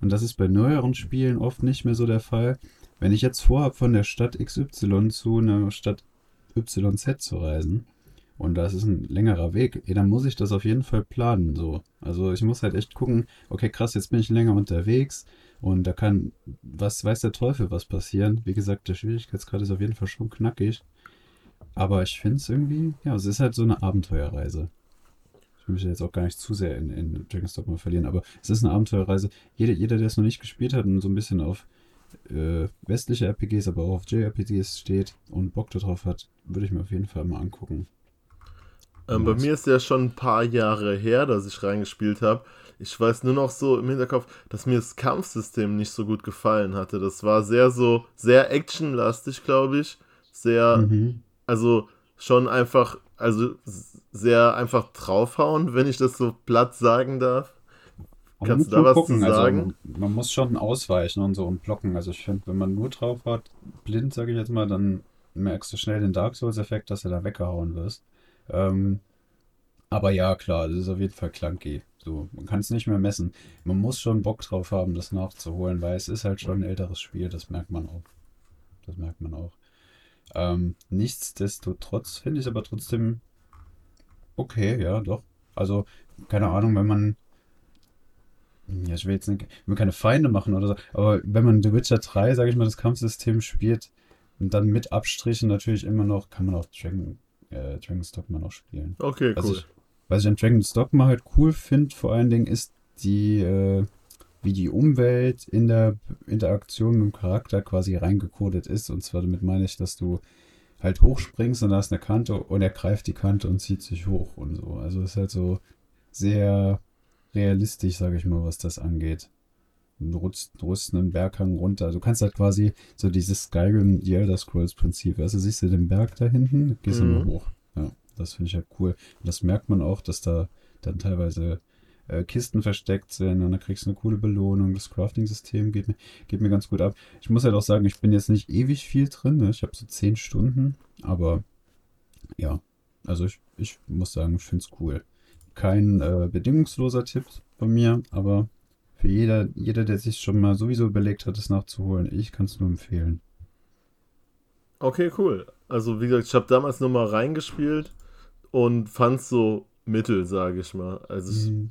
und das ist bei neueren Spielen oft nicht mehr so der Fall, wenn ich jetzt vorhabe, von der Stadt XY zu einer Stadt YZ zu reisen, und das ist ein längerer Weg, ey, dann muss ich das auf jeden Fall planen. So. Also ich muss halt echt gucken, okay, krass, jetzt bin ich länger unterwegs und da kann, was weiß der Teufel, was passieren. Wie gesagt, der Schwierigkeitsgrad ist auf jeden Fall schon knackig. Aber ich finde es irgendwie, ja, es ist halt so eine Abenteuerreise. Ich will mich jetzt auch gar nicht zu sehr in, in Dragon's Dogma verlieren, aber es ist eine Abenteuerreise. Jeder, jeder der es noch nicht gespielt hat und so ein bisschen auf äh, westliche RPGs, aber auch auf JRPGs steht und Bock darauf hat, würde ich mir auf jeden Fall mal angucken. Ähm, bei mir ist ja schon ein paar Jahre her, dass ich reingespielt habe. Ich weiß nur noch so im Hinterkopf, dass mir das Kampfsystem nicht so gut gefallen hatte. Das war sehr so, sehr actionlastig, glaube ich. Sehr, Mhm. Also schon einfach, also sehr einfach draufhauen, wenn ich das so platt sagen darf. Man Kannst muss du da schon was gucken, zu also sagen? man, man muss schon ausweichen und so und blocken. Also ich finde, wenn man nur drauf hat, blind, sage ich jetzt mal, dann merkst du schnell den Dark Souls-Effekt, dass du da weggehauen wirst. Ähm, aber ja, klar, das ist auf jeden Fall clunky. So, man kann es nicht mehr messen. Man muss schon Bock drauf haben, das nachzuholen, weil es ist halt schon ein älteres Spiel, das merkt man auch. Das merkt man auch. Ähm, nichtsdestotrotz finde ich es aber trotzdem okay, ja, doch. Also, keine Ahnung, wenn man ja, ich will jetzt nicht, ich will keine Feinde machen oder so, aber wenn man The Witcher 3, sage ich mal, das Kampfsystem spielt und dann mit Abstrichen natürlich immer noch, kann man auch Dragon, äh, Dragon's Dogma noch spielen. Okay, Was cool. ich, was ich an Dragon's Dogma halt cool finde, vor allen Dingen, ist die, äh, wie die Umwelt in der Interaktion mit dem Charakter quasi reingekodet ist. Und zwar damit meine ich, dass du halt hochspringst und da ist eine Kante und er greift die Kante und zieht sich hoch und so. Also es ist halt so sehr realistisch, sage ich mal, was das angeht. Du rutschst, rutschst einen Berghang runter. Du kannst halt quasi so dieses Skyrim, die Elder Scrolls Prinzip. Also siehst du den Berg da hinten, gehst du Mhm. nur hoch. Ja, das finde ich halt cool. Und das merkt man auch, dass da dann teilweise äh, Kisten versteckt sind und dann kriegst du eine coole Belohnung. Das Crafting-System geht mir, geht mir ganz gut ab. Ich muss halt auch sagen, ich bin jetzt nicht ewig viel drin. Ne? Ich habe so 10 Stunden, aber ja, also ich, ich muss sagen, ich finde es cool. Kein äh, bedingungsloser Tipp von mir, aber für jeder, jeder, der sich schon mal sowieso überlegt hat, es nachzuholen, ich kann es nur empfehlen. Okay, cool. Also, wie gesagt, ich habe damals nur mal reingespielt und fand es so mittel, sage ich mal. Also, ich, Mhm.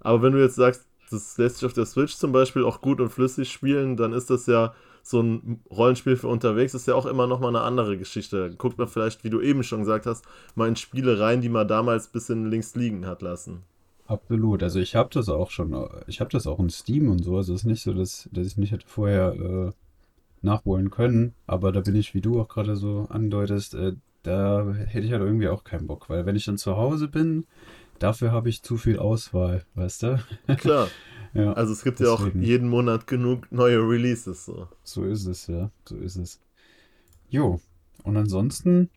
Aber wenn du jetzt sagst, das lässt sich auf der Switch zum Beispiel auch gut und flüssig spielen, dann ist das ja so ein Rollenspiel für unterwegs, ist ja auch immer noch mal eine andere Geschichte. Guckt man vielleicht, wie du eben schon gesagt hast, mal in Spiele rein, die man damals ein bisschen links liegen hat lassen. Absolut. Also ich habe das auch schon, ich habe das auch in Steam und so. Also es ist nicht so, dass, dass ich nicht hätte vorher äh, nachholen können, aber da bin ich, wie du auch gerade so andeutest, äh, da hätte ich halt irgendwie auch keinen Bock, weil wenn ich dann zu Hause bin, dafür habe ich zu viel Auswahl, weißt du? Klar. Ja, Also es gibt ja auch deswegen. jeden Monat genug neue Releases so. So ist es, ja. So ist es. Jo. Und ansonsten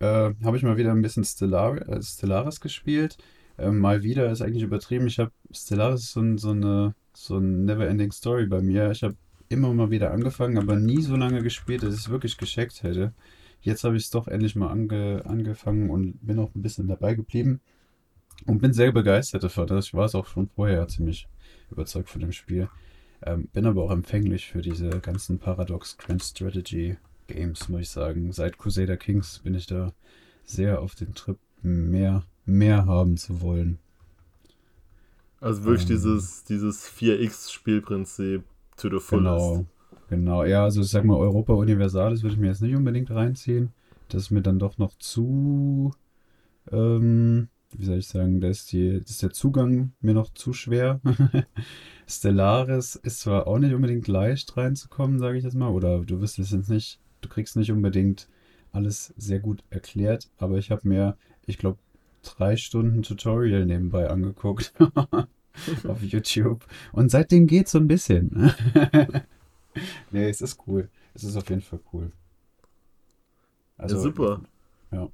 äh, habe ich mal wieder ein bisschen Stellar äh, Stellaris gespielt. Äh, mal wieder ist eigentlich übertrieben. Ich habe Stellaris ist so, ein, so eine so ein Never-Ending Story bei mir. Ich habe immer mal wieder angefangen, aber nie so lange gespielt, dass ich es wirklich gescheckt hätte. Jetzt habe ich es doch endlich mal ange, angefangen und bin auch ein bisschen dabei geblieben und bin sehr begeistert davon. Also Ich war es auch schon vorher ziemlich überzeugt von dem Spiel. Ähm, bin aber auch empfänglich für diese ganzen Paradox Grand Strategy Games, muss ich sagen. Seit Crusader Kings bin ich da sehr auf den Trip, mehr, mehr haben zu wollen. Also wirklich Ähm. dieses, dieses 4X-Spielprinzip to the fullest. Genau, genau. Ja, also ich sag mal, Europa Universalis würde ich mir jetzt nicht unbedingt reinziehen. Das ist mir dann doch noch zu, ähm, wie soll ich sagen, da ist die, das ist der Zugang mir noch zu schwer. Stellaris ist zwar auch nicht unbedingt leicht reinzukommen, sage ich jetzt mal, oder du wirst es jetzt nicht, du kriegst nicht unbedingt alles sehr gut erklärt, aber ich habe mir, ich glaube, drei Stunden Tutorial nebenbei angeguckt auf YouTube und seitdem geht's so ein bisschen. nee, es ist cool. Es ist auf jeden Fall cool. Also, ja, super. Ja.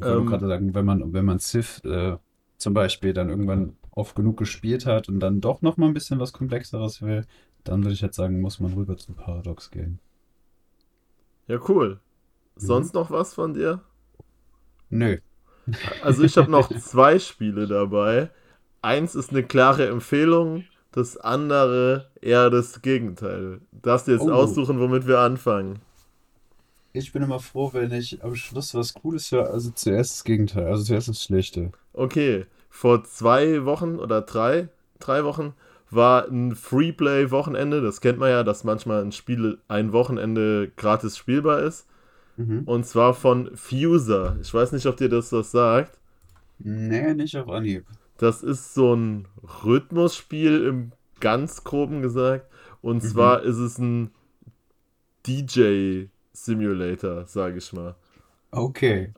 Ich wollte Ähm, gerade sagen, wenn man, wenn man Civ äh, zum Beispiel dann irgendwann oft genug gespielt hat und dann doch noch mal ein bisschen was Komplexeres will, dann würde ich jetzt sagen, muss man rüber zu Paradox gehen. Ja, cool. Mhm. Sonst noch was von dir? Nö. Also ich habe noch zwei Spiele dabei. Eins ist eine klare Empfehlung, das andere eher das Gegenteil. Darfst du jetzt Oh. aussuchen, womit wir anfangen. Ich bin immer froh, wenn ich am Schluss was Cooles höre. Also zuerst das Gegenteil, also zuerst das Schlechte. Okay, vor zwei Wochen oder drei, drei Wochen war ein Freeplay-Wochenende. Das kennt man ja, dass manchmal ein Spiel ein Wochenende gratis spielbar ist. Mhm. Und zwar von Fuser. Ich weiß nicht, ob dir das was sagt. Nee, nicht auf Anhieb. Das ist so ein Rhythmusspiel im ganz groben gesagt. Und Mhm. zwar ist es ein DJ-Simulator, sage ich mal. Okay.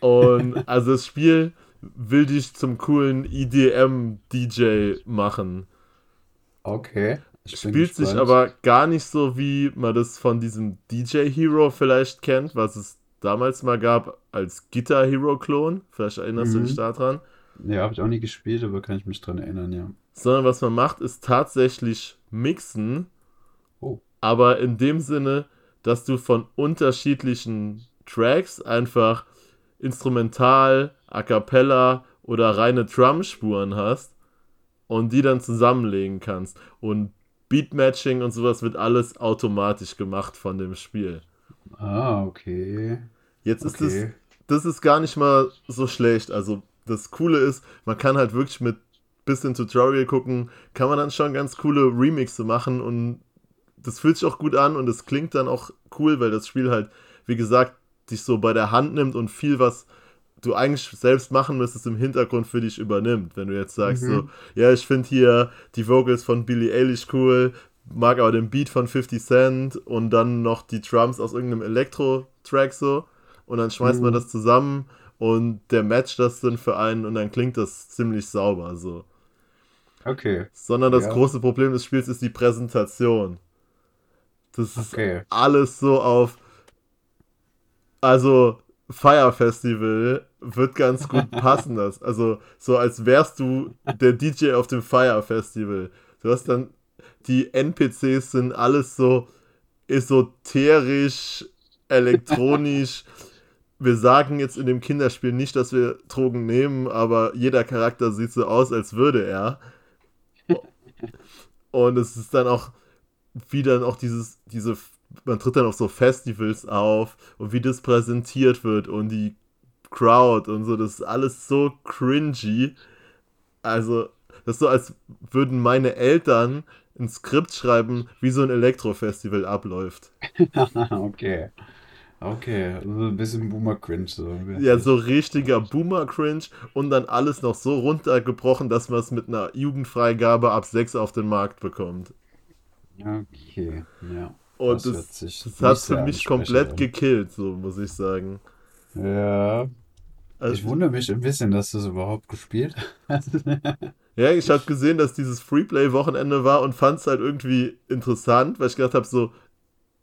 Und also das Spiel will dich zum coolen EDM-DJ machen. Okay. Spielt sich aber gar nicht so, wie man das von diesem DJ Hero vielleicht kennt, was es damals mal gab als Guitar Hero Klon. Vielleicht erinnerst mhm. du dich daran. Ja, habe ich auch nie gespielt, aber kann ich mich dran erinnern, ja. Sondern was man macht, ist tatsächlich mixen. Oh. Aber in dem Sinne, dass du von unterschiedlichen Tracks einfach instrumental, a cappella oder reine Drum-Spuren hast und die dann zusammenlegen kannst. Und Beatmatching und sowas wird alles automatisch gemacht von dem Spiel. Ah, okay. Jetzt ist das, das ist gar nicht mal so schlecht. Also das Coole ist, man kann halt wirklich mit bisschen Tutorial gucken, kann man dann schon ganz coole Remixe machen und das fühlt sich auch gut an und es klingt dann auch cool, weil das Spiel halt, wie gesagt, dich so bei der Hand nimmt und viel, was du eigentlich selbst machen müsstest, im Hintergrund für dich übernimmt. Wenn du jetzt sagst, mhm. so, ja, ich finde hier die Vocals von Billie Eilish cool, mag aber den Beat von 50 Cent und dann noch die Drums aus irgendeinem Elektro-Track so und dann schmeißt mhm. man das zusammen und der matcht das dann für einen und dann klingt das ziemlich sauber so. Okay. Sondern das ja. große Problem des Spiels ist die Präsentation. Das ist okay. alles so auf. Also, Fire Festival wird ganz gut passen, das. Also, so als wärst du der DJ auf dem Fire Festival. Du hast dann. Die NPCs sind alles so esoterisch, elektronisch. wir sagen jetzt in dem Kinderspiel nicht, dass wir Drogen nehmen, aber jeder Charakter sieht so aus, als würde er. Und es ist dann auch wie dann auch dieses, diese, man tritt dann auf so Festivals auf und wie das präsentiert wird und die Crowd und so, das ist alles so cringy. Also, das ist so, als würden meine Eltern ein Skript schreiben, wie so ein Elektrofestival abläuft. okay. Okay, also ein bisschen Boomer-Cringe. So. Ja, so richtiger Boomer-Cringe und dann alles noch so runtergebrochen, dass man es mit einer Jugendfreigabe ab 6 auf den Markt bekommt. Okay, ja. Und das, das, das hat für mich komplett gekillt, so muss ich sagen. Ja. Also, ich wundere mich ein bisschen, dass du es überhaupt gespielt hast. ja, ich habe gesehen, dass dieses Freeplay-Wochenende war und fand es halt irgendwie interessant, weil ich gedacht habe, so,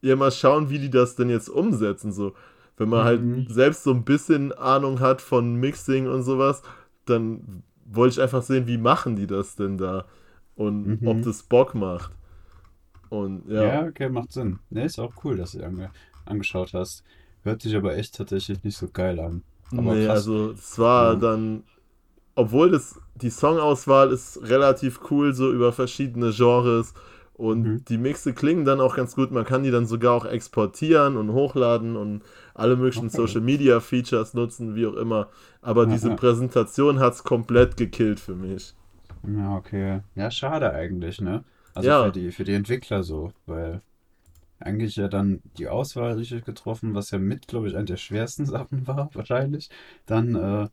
ja, mal schauen, wie die das denn jetzt umsetzen. So, wenn man halt mhm. halt selbst so ein bisschen Ahnung hat von Mixing und sowas, dann wollte ich einfach sehen, wie machen die das denn da und mhm. ob das Bock macht. Und ja. Ja, okay, macht Sinn. Ne, ist auch cool, dass du ange angeschaut hast. Hört sich aber echt tatsächlich nicht so geil an. Aber nee, also es war ja. dann, obwohl das, die Songauswahl ist relativ cool, so über verschiedene Genres und mhm. die Mixe klingen dann auch ganz gut. Man kann die dann sogar auch exportieren und hochladen und alle möglichen okay. Social Media Features nutzen, wie auch immer. Aber ja, diese. Präsentation hat es komplett gekillt für mich. Ja, okay. Ja, schade eigentlich, ne? Also ja. für, die, für die Entwickler so, weil eigentlich ja dann die Auswahl richtig getroffen, was ja mit, glaube ich, eine der schwersten Sachen war, wahrscheinlich. Dann äh,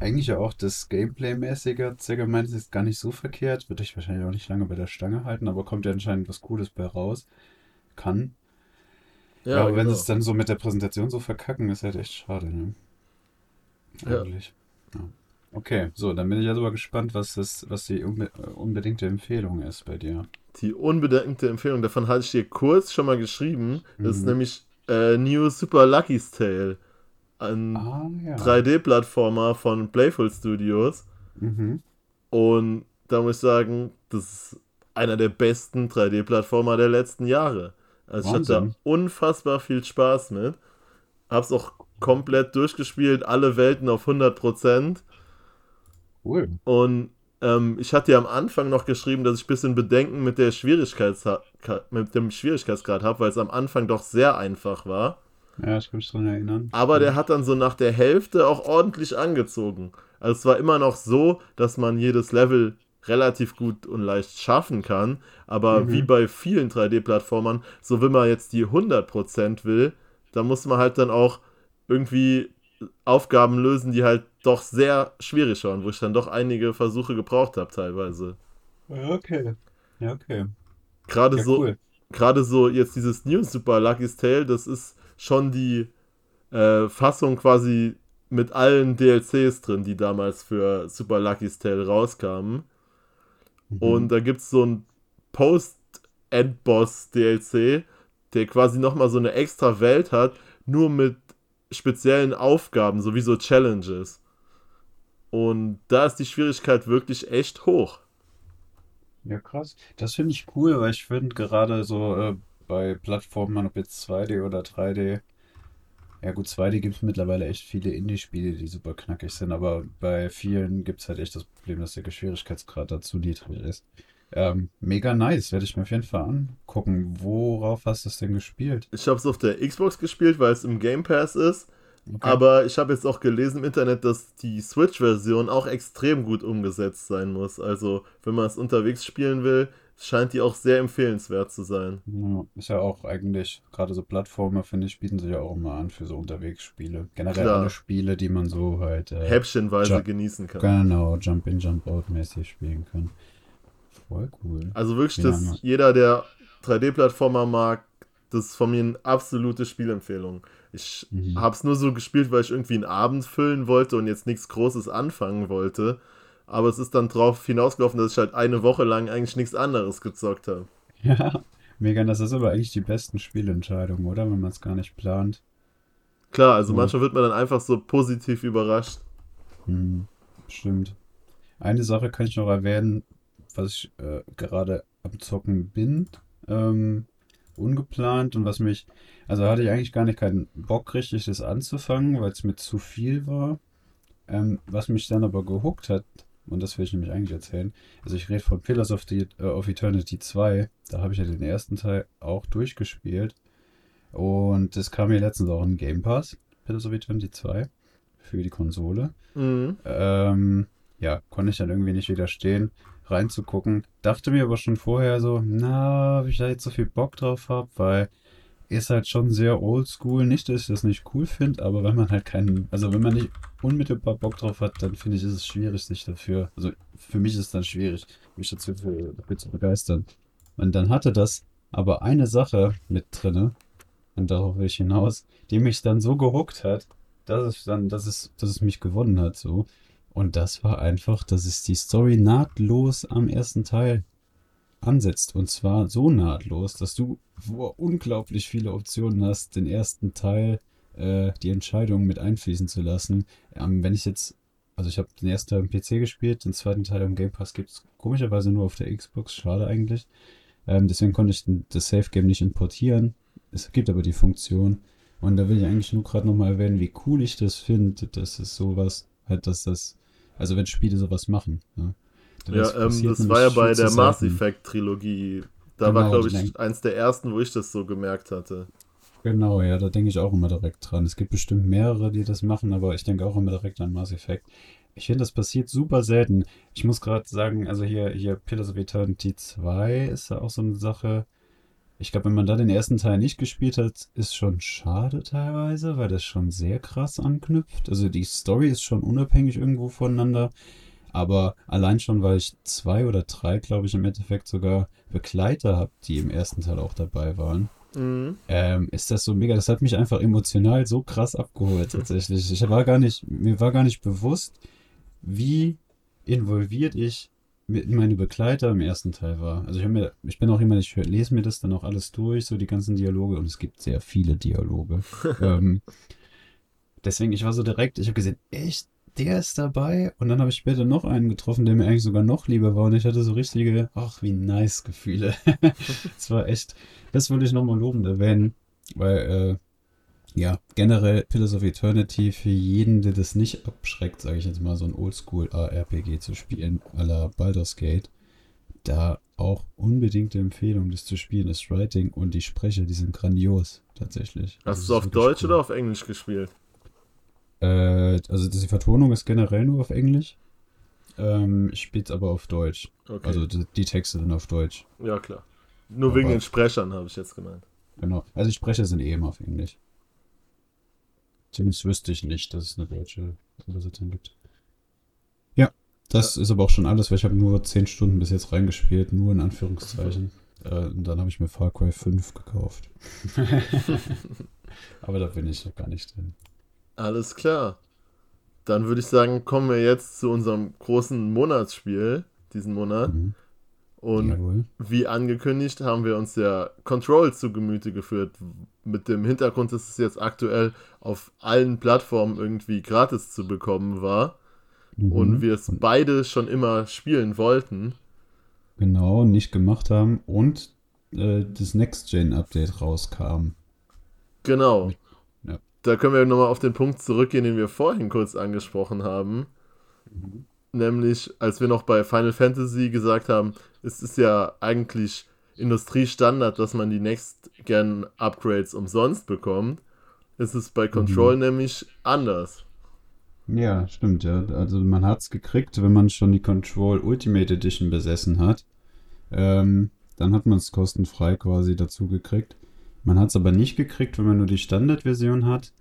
eigentlich ja auch das Gameplay-mäßige. Sega meint, es ist gar nicht so verkehrt. Wird euch wahrscheinlich auch nicht lange bei der Stange halten, aber kommt ja anscheinend was Cooles bei raus. Kann. Ja, ja aber genau. wenn sie es dann so mit der Präsentation so verkacken, ist halt echt schade, ne? Eigentlich. Ja. ja. Okay, so, dann bin ich ja sogar gespannt, was, das, was die unbe unbedingte Empfehlung ist bei dir. Die unbedingte Empfehlung, davon hatte ich dir kurz schon mal geschrieben. Das ist mhm. nämlich äh, New Super Lucky's Tale. Ein ah, ja. 3D-Plattformer von Playful Studios. Mhm. Und da muss ich sagen, das ist einer der besten 3D-Plattformer der letzten Jahre. Also Wahnsinn. ich hatte da unfassbar viel Spaß mit. Hab's auch komplett durchgespielt, alle Welten auf 100%. Cool. Und ähm, ich hatte ja am Anfang noch geschrieben, dass ich ein bisschen Bedenken mit, der mit dem Schwierigkeitsgrad habe, weil es am Anfang doch sehr einfach war. Ja, ich kann mich daran erinnern. Aber der hat dann so nach der Hälfte auch ordentlich angezogen. Also es war immer noch so, dass man jedes Level relativ gut und leicht schaffen kann. Aber mhm. wie bei vielen 3D-Plattformern, so wenn man jetzt die 100% will, dann muss man halt dann auch irgendwie Aufgaben lösen, die halt doch sehr schwierig waren, wo ich dann doch einige Versuche gebraucht habe teilweise. Okay. Ja, okay. Gerade ja, so, cool. gerade so jetzt dieses New Super Lucky's Tale, das ist schon die äh, Fassung quasi mit allen DLCs drin, die damals für Super Lucky's Tale rauskamen. Mhm. Und da gibt es so ein Post-Endboss-DLC, der quasi nochmal so eine extra Welt hat, nur mit speziellen Aufgaben, sowieso Challenges. Und da ist die Schwierigkeit wirklich echt hoch. Ja, krass. Das finde ich cool, weil ich finde gerade so äh, bei Plattformen, ob jetzt 2D oder 3D, ja gut, 2D gibt es mittlerweile echt viele Indie-Spiele, die super knackig sind, aber bei vielen gibt es halt echt das Problem, dass der Schwierigkeitsgrad dazu niedrig ist. Ähm, mega nice, werde ich mir auf jeden Fall angucken. Worauf hast du es denn gespielt? Ich habe es auf der Xbox gespielt, weil es im Game Pass ist. Okay. Aber ich habe jetzt auch gelesen im Internet, dass die Switch-Version auch extrem gut umgesetzt sein muss. Also, wenn man es unterwegs spielen will, scheint die auch sehr empfehlenswert zu sein. Ja, ist ja auch eigentlich, gerade so Plattformer, finde ich, bieten sich ja auch immer an für so Unterwegsspiele. Generell Klar. alle Spiele, die man so halt. Äh, Häppchenweise genießen kann. Genau, Jump-in, Jump-out-mäßig spielen kann. Voll cool. Also wirklich, ja, dass jeder, der 3D-Plattformer mag, das ist von mir eine absolute Spielempfehlung. Ich mhm. habe es nur so gespielt, weil ich irgendwie einen Abend füllen wollte und jetzt nichts Großes anfangen wollte. Aber es ist dann drauf hinausgelaufen, dass ich halt eine Woche lang eigentlich nichts anderes gezockt habe. Ja, mega. Das ist aber eigentlich die besten Spielentscheidungen, oder? Wenn man es gar nicht plant. Klar, also ja. manchmal wird man dann einfach so positiv überrascht. Mhm, stimmt. Eine Sache kann ich noch erwähnen, was ich äh, gerade am Zocken bin. Ähm, ungeplant und was mich, also hatte ich eigentlich gar nicht keinen Bock richtig das anzufangen, weil es mir zu viel war. Ähm, was mich dann aber gehuckt hat, und das will ich nämlich eigentlich erzählen, also ich rede von Pillars of, the, uh, of Eternity 2, da habe ich ja den ersten Teil auch durchgespielt und das kam mir letztens auch in Game Pass, Pillars of Eternity 2, für die Konsole. Mhm. Ähm, ja, konnte ich dann irgendwie nicht widerstehen reinzugucken. Dachte mir aber schon vorher so, na, ob ich da jetzt so viel Bock drauf habe, weil ist halt schon sehr oldschool. Nicht, dass ich das nicht cool finde, aber wenn man halt keinen, also wenn man nicht unmittelbar Bock drauf hat, dann finde ich, ist es schwierig, sich dafür, also für mich ist es dann schwierig, mich dazu für, dafür zu begeistern. Und dann hatte das aber eine Sache mit drinne, und darauf will ich hinaus, die mich dann so gehuckt hat, dass es dann, dass es, dass es mich gewonnen hat, so. Und das war einfach, dass es die Story nahtlos am ersten Teil ansetzt. Und zwar so nahtlos, dass du unglaublich viele Optionen hast, den ersten Teil, äh, die Entscheidung mit einfließen zu lassen. Ähm, wenn ich jetzt, also ich habe den ersten Teil am PC gespielt, den zweiten Teil am Game Pass gibt es komischerweise nur auf der Xbox, schade eigentlich. Ähm, deswegen konnte ich das Safe Game nicht importieren. Es gibt aber die Funktion. Und da will ich eigentlich nur gerade nochmal erwähnen, wie cool ich das finde, dass es sowas, halt, dass das also wenn Spiele sowas machen. Ja, ja ähm, das war ja bei der Mass Effect Trilogie. Da genau, war, glaube ich, eins der ersten, wo ich das so gemerkt hatte. Genau, ja, da denke ich auch immer direkt dran. Es gibt bestimmt mehrere, die das machen, aber ich denke auch immer direkt an Mass Effect. Ich finde, das passiert super selten. Ich muss gerade sagen, also hier, hier Pillars of Eternity 2 ist ja auch so eine Sache. Ich glaube, wenn man da den ersten Teil nicht gespielt hat, ist schon schade teilweise, weil das schon sehr krass anknüpft. Also die Story ist schon unabhängig irgendwo voneinander. Aber allein schon, weil ich zwei oder drei, glaube ich, im Endeffekt sogar Begleiter habe, die im ersten Teil auch dabei waren. Mhm. Ähm, ist das so mega. Das hat mich einfach emotional so krass abgeholt, tatsächlich. Ich war gar nicht, mir war gar nicht bewusst, wie involviert ich meine Begleiter im ersten Teil war. Also ich, mir, ich bin auch immer, ich lese mir das dann auch alles durch, so die ganzen Dialoge und es gibt sehr viele Dialoge. ähm, deswegen, ich war so direkt, ich habe gesehen, echt, der ist dabei und dann habe ich später noch einen getroffen, der mir eigentlich sogar noch lieber war und ich hatte so richtige, ach wie nice Gefühle. Es war echt, das wollte ich nochmal lobend erwähnen, weil äh, ja, generell Pillars of Eternity für jeden, der das nicht abschreckt, sage ich jetzt mal, so ein Oldschool-ARPG zu spielen, à la Baldur's Gate, da auch unbedingte Empfehlung, das zu spielen, das Writing und die Sprecher, die sind grandios, tatsächlich. Hast also du es auf Deutsch cool. oder auf Englisch gespielt? Äh, also die Vertonung ist generell nur auf Englisch. Ähm, ich spiele es aber auf Deutsch. Okay. Also die, die, Texte sind auf Deutsch. Ja, klar. Nur aber, wegen den Sprechern habe ich jetzt gemeint. Genau. Also die Sprecher sind eh immer auf Englisch. Zumindest wüsste ich nicht, dass es eine deutsche Übersetzung gibt. Ja, das ja. ist aber auch schon alles, weil ich habe nur 10 Stunden bis jetzt reingespielt, nur in Anführungszeichen. Äh, und dann habe ich mir Far Cry 5 gekauft. Aber da bin ich noch gar nicht drin. Alles klar. Dann würde ich sagen, kommen wir jetzt zu unserem großen Monatsspiel diesen Monat. Mhm. Und Jawohl. wie angekündigt, haben wir uns ja Control zu Gemüte geführt. Mit dem Hintergrund, dass es jetzt aktuell auf allen Plattformen irgendwie gratis zu bekommen war. Mhm. Und wir es beide schon immer spielen wollten. Genau, nicht gemacht haben und äh, das Next-Gen-Update rauskam. Genau. Ja. Da können wir nochmal auf den Punkt zurückgehen, den wir vorhin kurz angesprochen haben. Nämlich, als wir noch bei Final Fantasy gesagt haben, es ist ja eigentlich Industriestandard, dass man die Next-Gen-Upgrades umsonst bekommt. ist es bei Control nämlich anders. Ja, stimmt, ja. Also man hat es gekriegt, wenn man schon die Control Ultimate Edition besessen hat. Ähm, dann hat man es kostenfrei quasi dazu gekriegt. Man hat es aber nicht gekriegt, wenn man nur die Standardversion hat,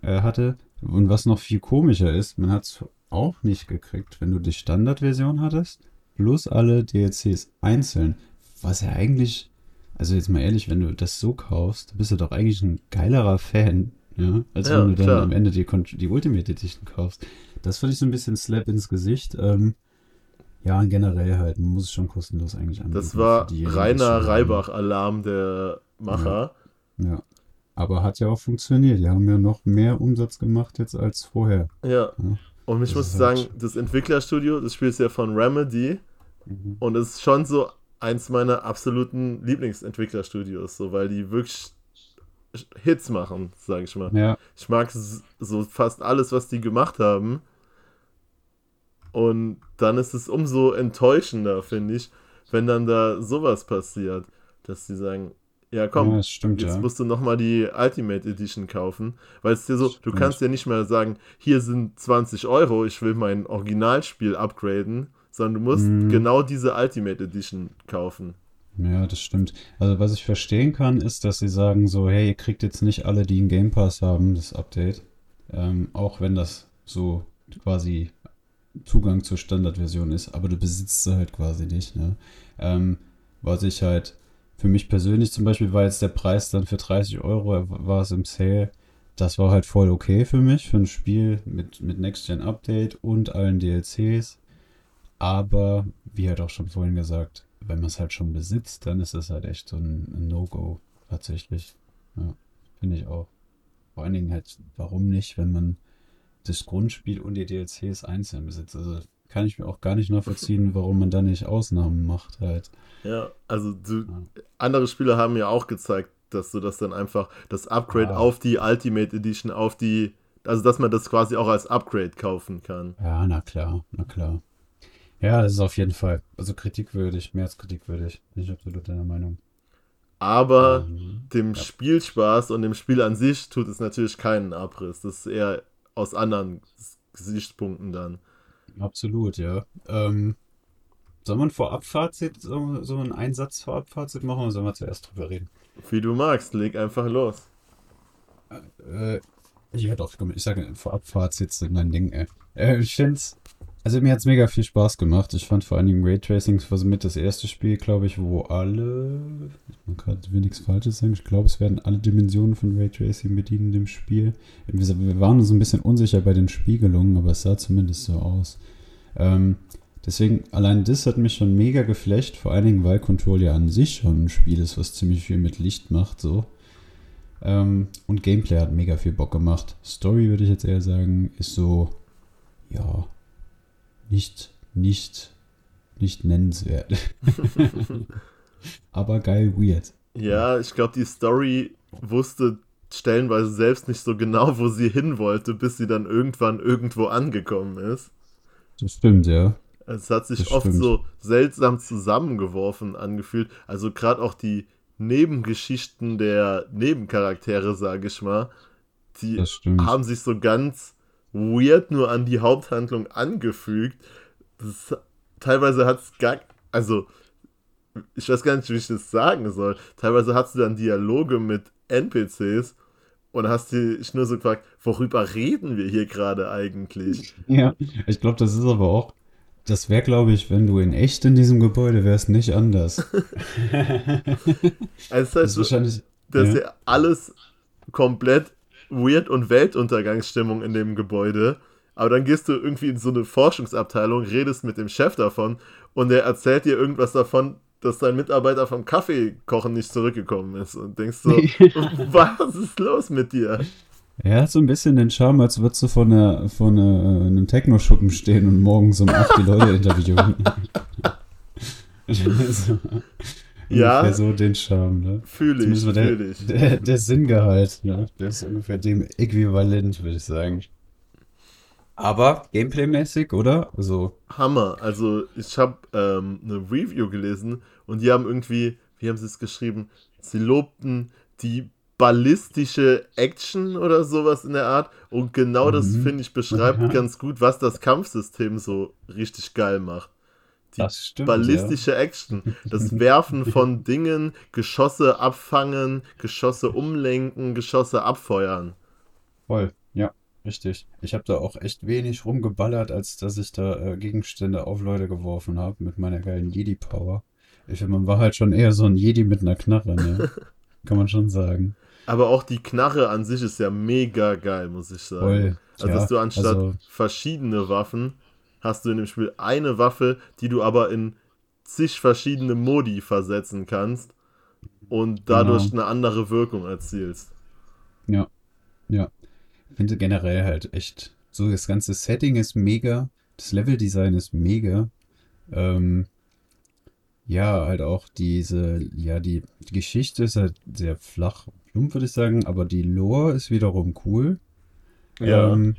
äh, hatte. Und was noch viel komischer ist, man hat es auch nicht gekriegt, wenn du die Standardversion hattest, plus alle DLCs einzeln. Was ja eigentlich, also jetzt mal ehrlich, wenn du das so kaufst, bist du doch eigentlich ein geilerer Fan, ja, als Ja, wenn du dann klar. am Ende die, die Ultimate Edition kaufst. Das fand ich so ein bisschen Slap ins Gesicht. Ähm, ja, und generell halt, man muss es schon kostenlos eigentlich anbieten. Das war reiner. Reibach-Alarm der Macher. Ja. Aber hat ja auch funktioniert. Die haben ja noch mehr Umsatz gemacht jetzt als vorher. Ja. Ja. Und ich Das muss ist sagen, halt- das Entwicklerstudio, das Spiel ist ja von Remedy und es ist schon so eins meiner absoluten Lieblingsentwicklerstudios, so weil die wirklich Hits machen, sage ich mal. Ja, Ich mag so fast alles, was die gemacht haben. Und dann ist es umso enttäuschender, finde ich, wenn dann da sowas passiert, dass die sagen, ja komm, ja, stimmt, Jetzt ja. musst du nochmal die Ultimate Edition kaufen, weil es dir so, du Stimmt. kannst ja nicht mehr sagen, hier sind 20 Euro, ich will mein Originalspiel upgraden, sondern du musst Mhm. genau diese Ultimate Edition kaufen. Ja, das stimmt. Also was ich verstehen kann, ist, dass sie sagen so, hey, ihr kriegt jetzt nicht alle, die einen Game Pass haben, das Update. Ähm, auch wenn das so quasi Zugang zur Standardversion ist, aber du besitzt sie halt quasi nicht, ne? Ähm, was ich halt, für mich persönlich zum Beispiel war jetzt der Preis dann für 30 Euro, war es im Sale. Das war halt voll okay für mich, für ein Spiel mit, mit Next-Gen-Update und allen DLCs. Aber, wie halt auch schon vorhin gesagt, wenn man es halt schon besitzt, dann ist es halt echt so ein, No-Go tatsächlich. Ja, finde ich auch. Vor allen Dingen halt, warum nicht, wenn man das Grundspiel und die DLCs einzeln besitzt? Also kann ich mir auch gar nicht nachvollziehen, warum man da nicht Ausnahmen macht halt. Ja, also du, Ja. andere Spiele haben ja auch gezeigt, dass du das dann einfach, das Upgrade Ah. auf die Ultimate Edition, auf die, also dass man das quasi auch als Upgrade kaufen kann. Ja, na klar, na klar. Ja, das ist auf jeden Fall, also kritikwürdig, mehr als kritikwürdig. Bin ich absolut deiner Meinung. Aber Ähm, dem ja. Spielspaß und dem Spiel an sich tut es natürlich keinen Abriss. Das ist eher aus anderen Gesichtspunkten dann. Absolut, ja. Ähm, soll man Vorabfazit, so, so einen Einsatz Vorabfazit machen oder sollen wir zuerst drüber reden? Wie du magst, leg einfach los. Äh, ich hätte auch, ich sage Vorabfazit sind mein Ding, ey. Äh, ich find's, also mir hat's mega viel Spaß gemacht. Ich fand vor allen Dingen Raytracing war so mit das erste Spiel, glaube ich, wo alle, man kann nichts Falsches sagen, ich glaube, es werden alle Dimensionen von Raytracing bedient in dem Spiel. Wir waren uns ein bisschen unsicher bei den Spiegelungen, aber es sah zumindest so aus. Ähm, deswegen, allein das hat mich schon mega geflasht, vor allen Dingen, weil Control ja an sich schon ein Spiel ist, was ziemlich viel mit Licht macht, so. Ähm, und Gameplay hat mega viel Bock gemacht. Story würde ich jetzt eher sagen, ist so, ja, nicht, nicht, nicht nennenswert. Aber geil weird. Ja, ich glaube, die Story wusste stellenweise selbst nicht so genau, wo sie hin wollte, bis sie dann irgendwann irgendwo angekommen ist. Das stimmt, ja. Es hat sich Das oft stimmt. so seltsam zusammengeworfen angefühlt. Also gerade auch die Nebengeschichten der Nebencharaktere, sage ich mal, die haben sich so ganz weird nur an die Haupthandlung angefügt. Das, teilweise hat es gar, also ich weiß gar nicht, wie ich das sagen soll. Teilweise hast du dann Dialoge mit NPCs und hast dich nur so gefragt, worüber reden wir hier gerade eigentlich? Ja, ich glaube, das ist aber auch, das wäre, glaube ich, wenn du in echt in diesem Gebäude wärst, nicht anders. Also ist halt Das ist wahrscheinlich, dass ja alles komplett weird und Weltuntergangsstimmung in dem Gebäude. Aber dann gehst du irgendwie in so eine Forschungsabteilung, redest mit dem Chef davon und der erzählt dir irgendwas davon, dass dein Mitarbeiter vom Kaffeekochen nicht zurückgekommen ist und denkst so, was ist los mit dir? Er hat so ein bisschen den Charme, als würdest du vor, einer, vor einer, einem Techno-Schuppen stehen und morgens um 8 die Leute interviewen. so, ja, so den Charme, ne? Fühle ich, der, fühle ich. Der, der Sinngehalt, ne? Der ist ungefähr dem äquivalent, würde ich sagen. Aber Gameplay-mäßig, oder? Also. Hammer. Also, ich habe ähm, eine Review gelesen und die haben irgendwie, wie haben sie es geschrieben? Sie lobten die ballistische Action oder sowas in der Art. Und genau das, Mhm. finde ich, beschreibt Ja. ganz gut, was das Kampfsystem so richtig geil macht. Die Das stimmt. ballistische Action. Das Werfen von Dingen, Geschosse abfangen, Geschosse umlenken, Geschosse abfeuern. Ja. Voll, ja, richtig. Ich habe da auch echt wenig rumgeballert, als dass ich da äh, Gegenstände auf Leute geworfen habe mit meiner geilen Jedi-Power. Ich finde, man war halt schon eher so ein Jedi mit einer Knarre, ne? Kann man schon sagen. Aber auch die Knarre an sich ist ja mega geil, muss ich sagen. Voll. Also, ja, dass du anstatt also, verschiedene Waffen hast du in dem Spiel eine Waffe, die du aber in zig verschiedene Modi versetzen kannst und dadurch Genau. eine andere Wirkung erzielst. ja, ja. Ich finde generell halt echt, so das ganze Setting ist mega, das Leveldesign ist mega. Ähm, ja, halt auch diese, ja, die, die Geschichte ist halt sehr flach, plump, würde ich sagen, aber die Lore ist wiederum cool. Ähm,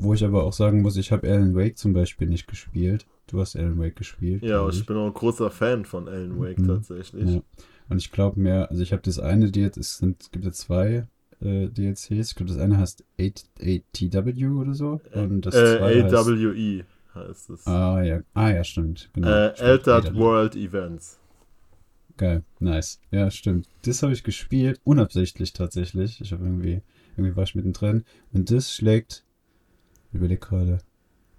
wo ich aber auch sagen muss, ich habe Alan Wake zum Beispiel nicht gespielt. Du hast Alan Wake gespielt. ja, ich bin auch ein großer Fan von Alan Wake Mhm. tatsächlich. Ja. Und ich glaube mir, also ich habe das eine, die jetzt, es sind, es gibt ja zwei äh, DLCs. Ich glaube, das eine heißt ATW oder so. Und das Äh, heißt, AWE heißt es. Ah, ja. Ah, ja, stimmt. Genau. äh, Altered AWE. World Events. Geil, nice. Ja, stimmt. Das habe ich gespielt, unabsichtlich tatsächlich. Ich habe irgendwie, irgendwie war ich mittendrin. Und das schlägt, überleg gerade.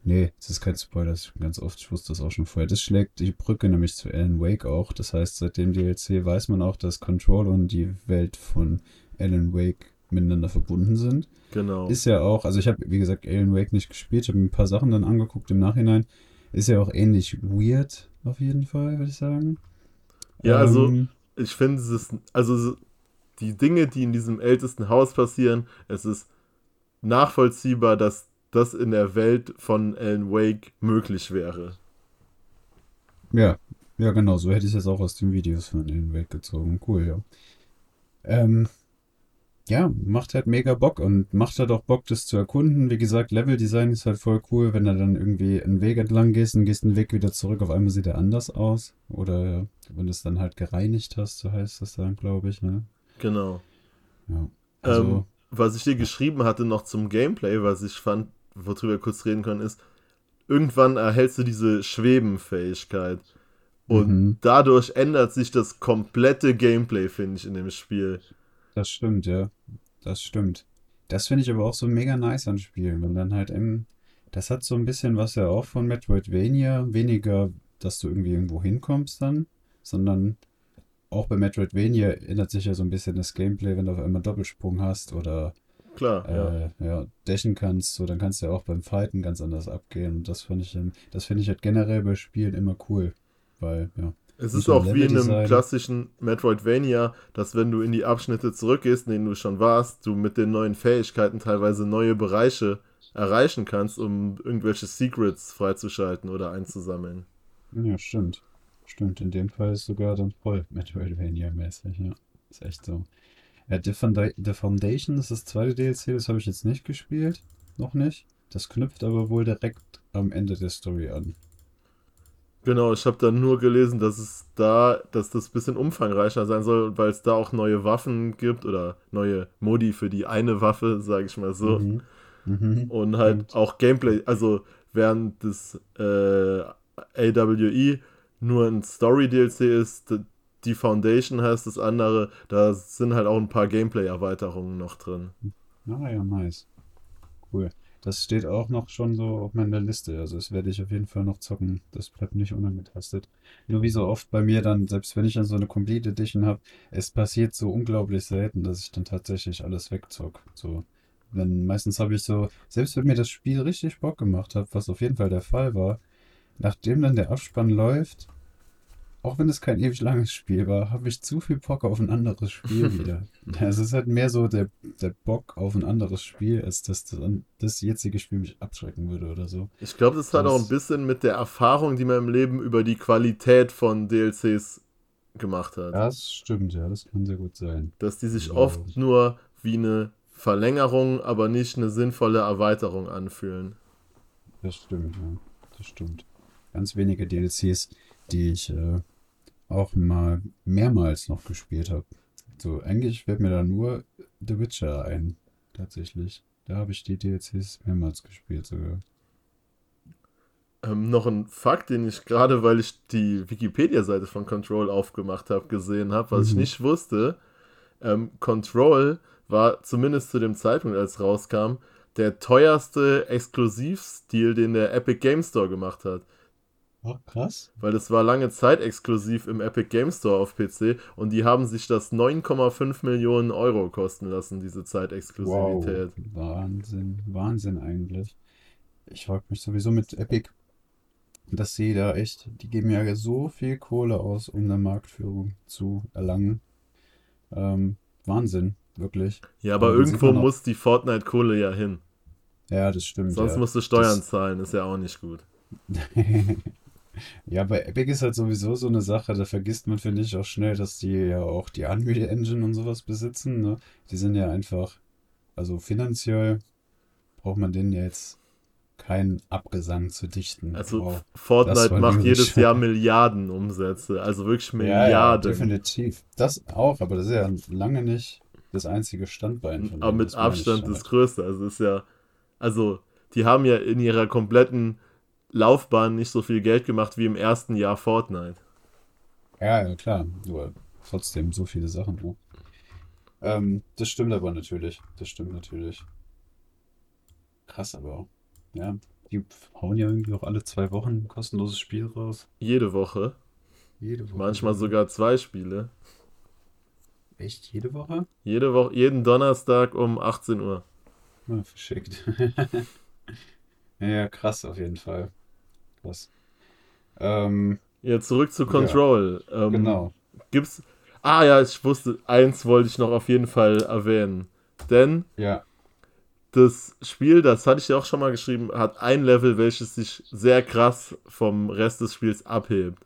Nee, das ist kein Spoiler, das ganz oft, ich wusste das auch schon vorher. Das schlägt die Brücke nämlich zu Alan Wake auch. Das heißt, seit dem DLC weiß man auch, dass Control und die Welt von Alan Wake miteinander verbunden sind. Genau. Ist ja auch, also ich habe, wie gesagt, Alan Wake nicht gespielt, ich habe mir ein paar Sachen dann angeguckt im Nachhinein. Ist ja auch ähnlich weird, auf jeden Fall, würde ich sagen. Ja, also- Ähm, ich finde es ist, also so- die Dinge, die in diesem ältesten Haus passieren, es ist nachvollziehbar, dass das in der Welt von Alan Wake möglich wäre. Ja, ja, genau, so hätte ich es jetzt auch aus den Videos von Alan Wake gezogen. Cool, ja. Ähm, ja, macht halt mega Bock und macht halt auch Bock, das zu erkunden. Wie gesagt, Leveldesign ist halt voll cool, wenn du dann irgendwie einen Weg entlang gehst und gehst einen Weg wieder zurück, auf einmal sieht er anders aus. Oder wenn du es dann halt gereinigt hast, so heißt das dann, glaube ich, ne? Genau. Ja. Also, ähm, was ich dir geschrieben hatte noch zum Gameplay, was ich fand, worüber wir kurz reden können, ist, irgendwann erhältst du diese Schwebenfähigkeit. Und Mhm. dadurch ändert sich das komplette Gameplay, finde ich, in dem Spiel. Das stimmt, ja. Das stimmt. Das finde ich aber auch so mega nice an Spielen. Und dann halt im. Das hat so ein bisschen was ja auch von Metroidvania. Weniger, dass du irgendwie irgendwo hinkommst dann, sondern auch bei Metroidvania ändert sich ja so ein bisschen das Gameplay, wenn du auf einmal Doppelsprung hast oder Klar, ja. äh, ja, dashen kannst, so, dann kannst du ja auch beim Fighten ganz anders abgehen. Und das finde ich, das finde ich halt generell bei Spielen immer cool. Weil, ja. Es ist auch wie in einem klassischen Metroidvania, dass wenn du in die Abschnitte zurückgehst, in denen du schon warst, du mit den neuen Fähigkeiten teilweise neue Bereiche erreichen kannst, um irgendwelche Secrets freizuschalten oder einzusammeln. Ja, stimmt. Stimmt, in dem Fall ist sogar dann voll Metroidvania-mäßig, ja. Ist echt so. Ja, The, Founda The Foundation ist das zweite DLC, das habe ich jetzt nicht gespielt. Noch nicht. Das knüpft aber wohl direkt am Ende der Story an. Genau, ich habe dann nur gelesen, dass es da, dass das ein bisschen umfangreicher sein soll, weil es da auch neue Waffen gibt oder neue Modi für die eine Waffe, sage ich mal so. Mhm. Mhm. Und halt Stimmt. auch Gameplay, also während das äh, AWE nur ein Story-DLC ist, die Foundation heißt das andere, da sind halt auch ein paar Gameplay-Erweiterungen noch drin. Ah ja, nice. Cool. Das steht auch noch schon so auf meiner Liste. Also das werde ich auf jeden Fall noch zocken. Das bleibt nicht unangetastet. Nur wie so oft bei mir dann, selbst wenn ich dann so eine Complete Edition habe, es passiert so unglaublich selten, dass ich dann tatsächlich alles wegzock. So, wenn meistens habe ich so, selbst wenn mir das Spiel richtig Bock gemacht hat, was auf jeden Fall der Fall war, nachdem dann der Abspann läuft, auch wenn es kein ewig langes Spiel war, habe ich zu viel Bock auf ein anderes Spiel wieder. Es ist halt mehr so der, der Bock auf ein anderes Spiel, als dass das, das jetzige Spiel mich abschrecken würde oder so. Ich glaube, das hat das, auch ein bisschen mit der Erfahrung, die man im Leben über die Qualität von DLCs gemacht hat. Das stimmt, ja, das kann sehr gut sein. Dass die sich ja. oft nur wie eine Verlängerung, aber nicht eine sinnvolle Erweiterung anfühlen. Das stimmt, ja. Das stimmt. Ganz wenige DLCs die ich äh, auch mal mehrmals noch gespielt habe. So, eigentlich fällt mir da nur The Witcher ein, tatsächlich. Da habe ich die DLCs mehrmals gespielt sogar. Ähm, noch ein Fakt, den ich gerade, weil ich die Wikipedia-Seite von Control aufgemaft habe, gesehen habe, was mhm. ich nicht wusste. Ähm, Control war zumindest zu dem Zeitpunkt, als es rauskam, der teuerste Exklusivstil, den der Epic Game Store gemacht hat. Oh, krass. Weil das war lange Zeit exklusiv im Epic Game Store auf PC und die haben sich das 9,5 Millionen Euro kosten lassen, diese Zeitexklusivität. Wow. Wahnsinn, Wahnsinn eigentlich. Ich frage mich sowieso mit Epic, dass sie da echt, die geben ja so viel Kohle aus, um eine Marktführung zu erlangen. Ähm, Wahnsinn, wirklich. Ja, aber, aber irgendwo muss die Fortnite-Kohle ja hin. Ja, das stimmt. Sonst ja. musst du Steuern das... zahlen, ist ja auch nicht gut. Ja, bei Epic ist halt sowieso so eine Sache, da vergisst man, finde ich, auch schnell, dass die ja auch die Unreal Engine und sowas besitzen. Ne? Die sind ja einfach, also finanziell braucht man denen jetzt keinen Abgesang zu dichten. Also wow, Fortnite macht jedes Jahr Milliarden Umsätze, also wirklich Milliarden. Ja, ja, definitiv. Das auch, aber das ist ja lange nicht das einzige Standbein. aber mit Abstand das größte. Also ist ja, also die haben ja in ihrer kompletten Laufbahn nicht so viel Geld gemacht wie im ersten Jahr Fortnite. Ja, ja klar. Nur trotzdem so viele Sachen. Ne? Ähm, das stimmt aber natürlich. Das stimmt natürlich. Krass aber auch. Ja, die hauen ja irgendwie auch alle zwei Wochen ein kostenloses Spiel raus. Jede Woche. Jede Woche. Manchmal sogar zwei Spiele. Echt? Jede Woche? Jede Woche, jeden Donnerstag um 18 Uhr. Ah, verschickt. ja, krass auf jeden Fall. Was? Ähm, ja, zurück zu Control. Ja, ähm, genau. Gibt's. Ah ja, ich wusste, eins wollte ich noch auf jeden Fall erwähnen. Denn ja. das Spiel, das hatte ich ja auch schon mal geschrieben, hat ein Level, welches sich sehr krass vom Rest des Spiels abhebt.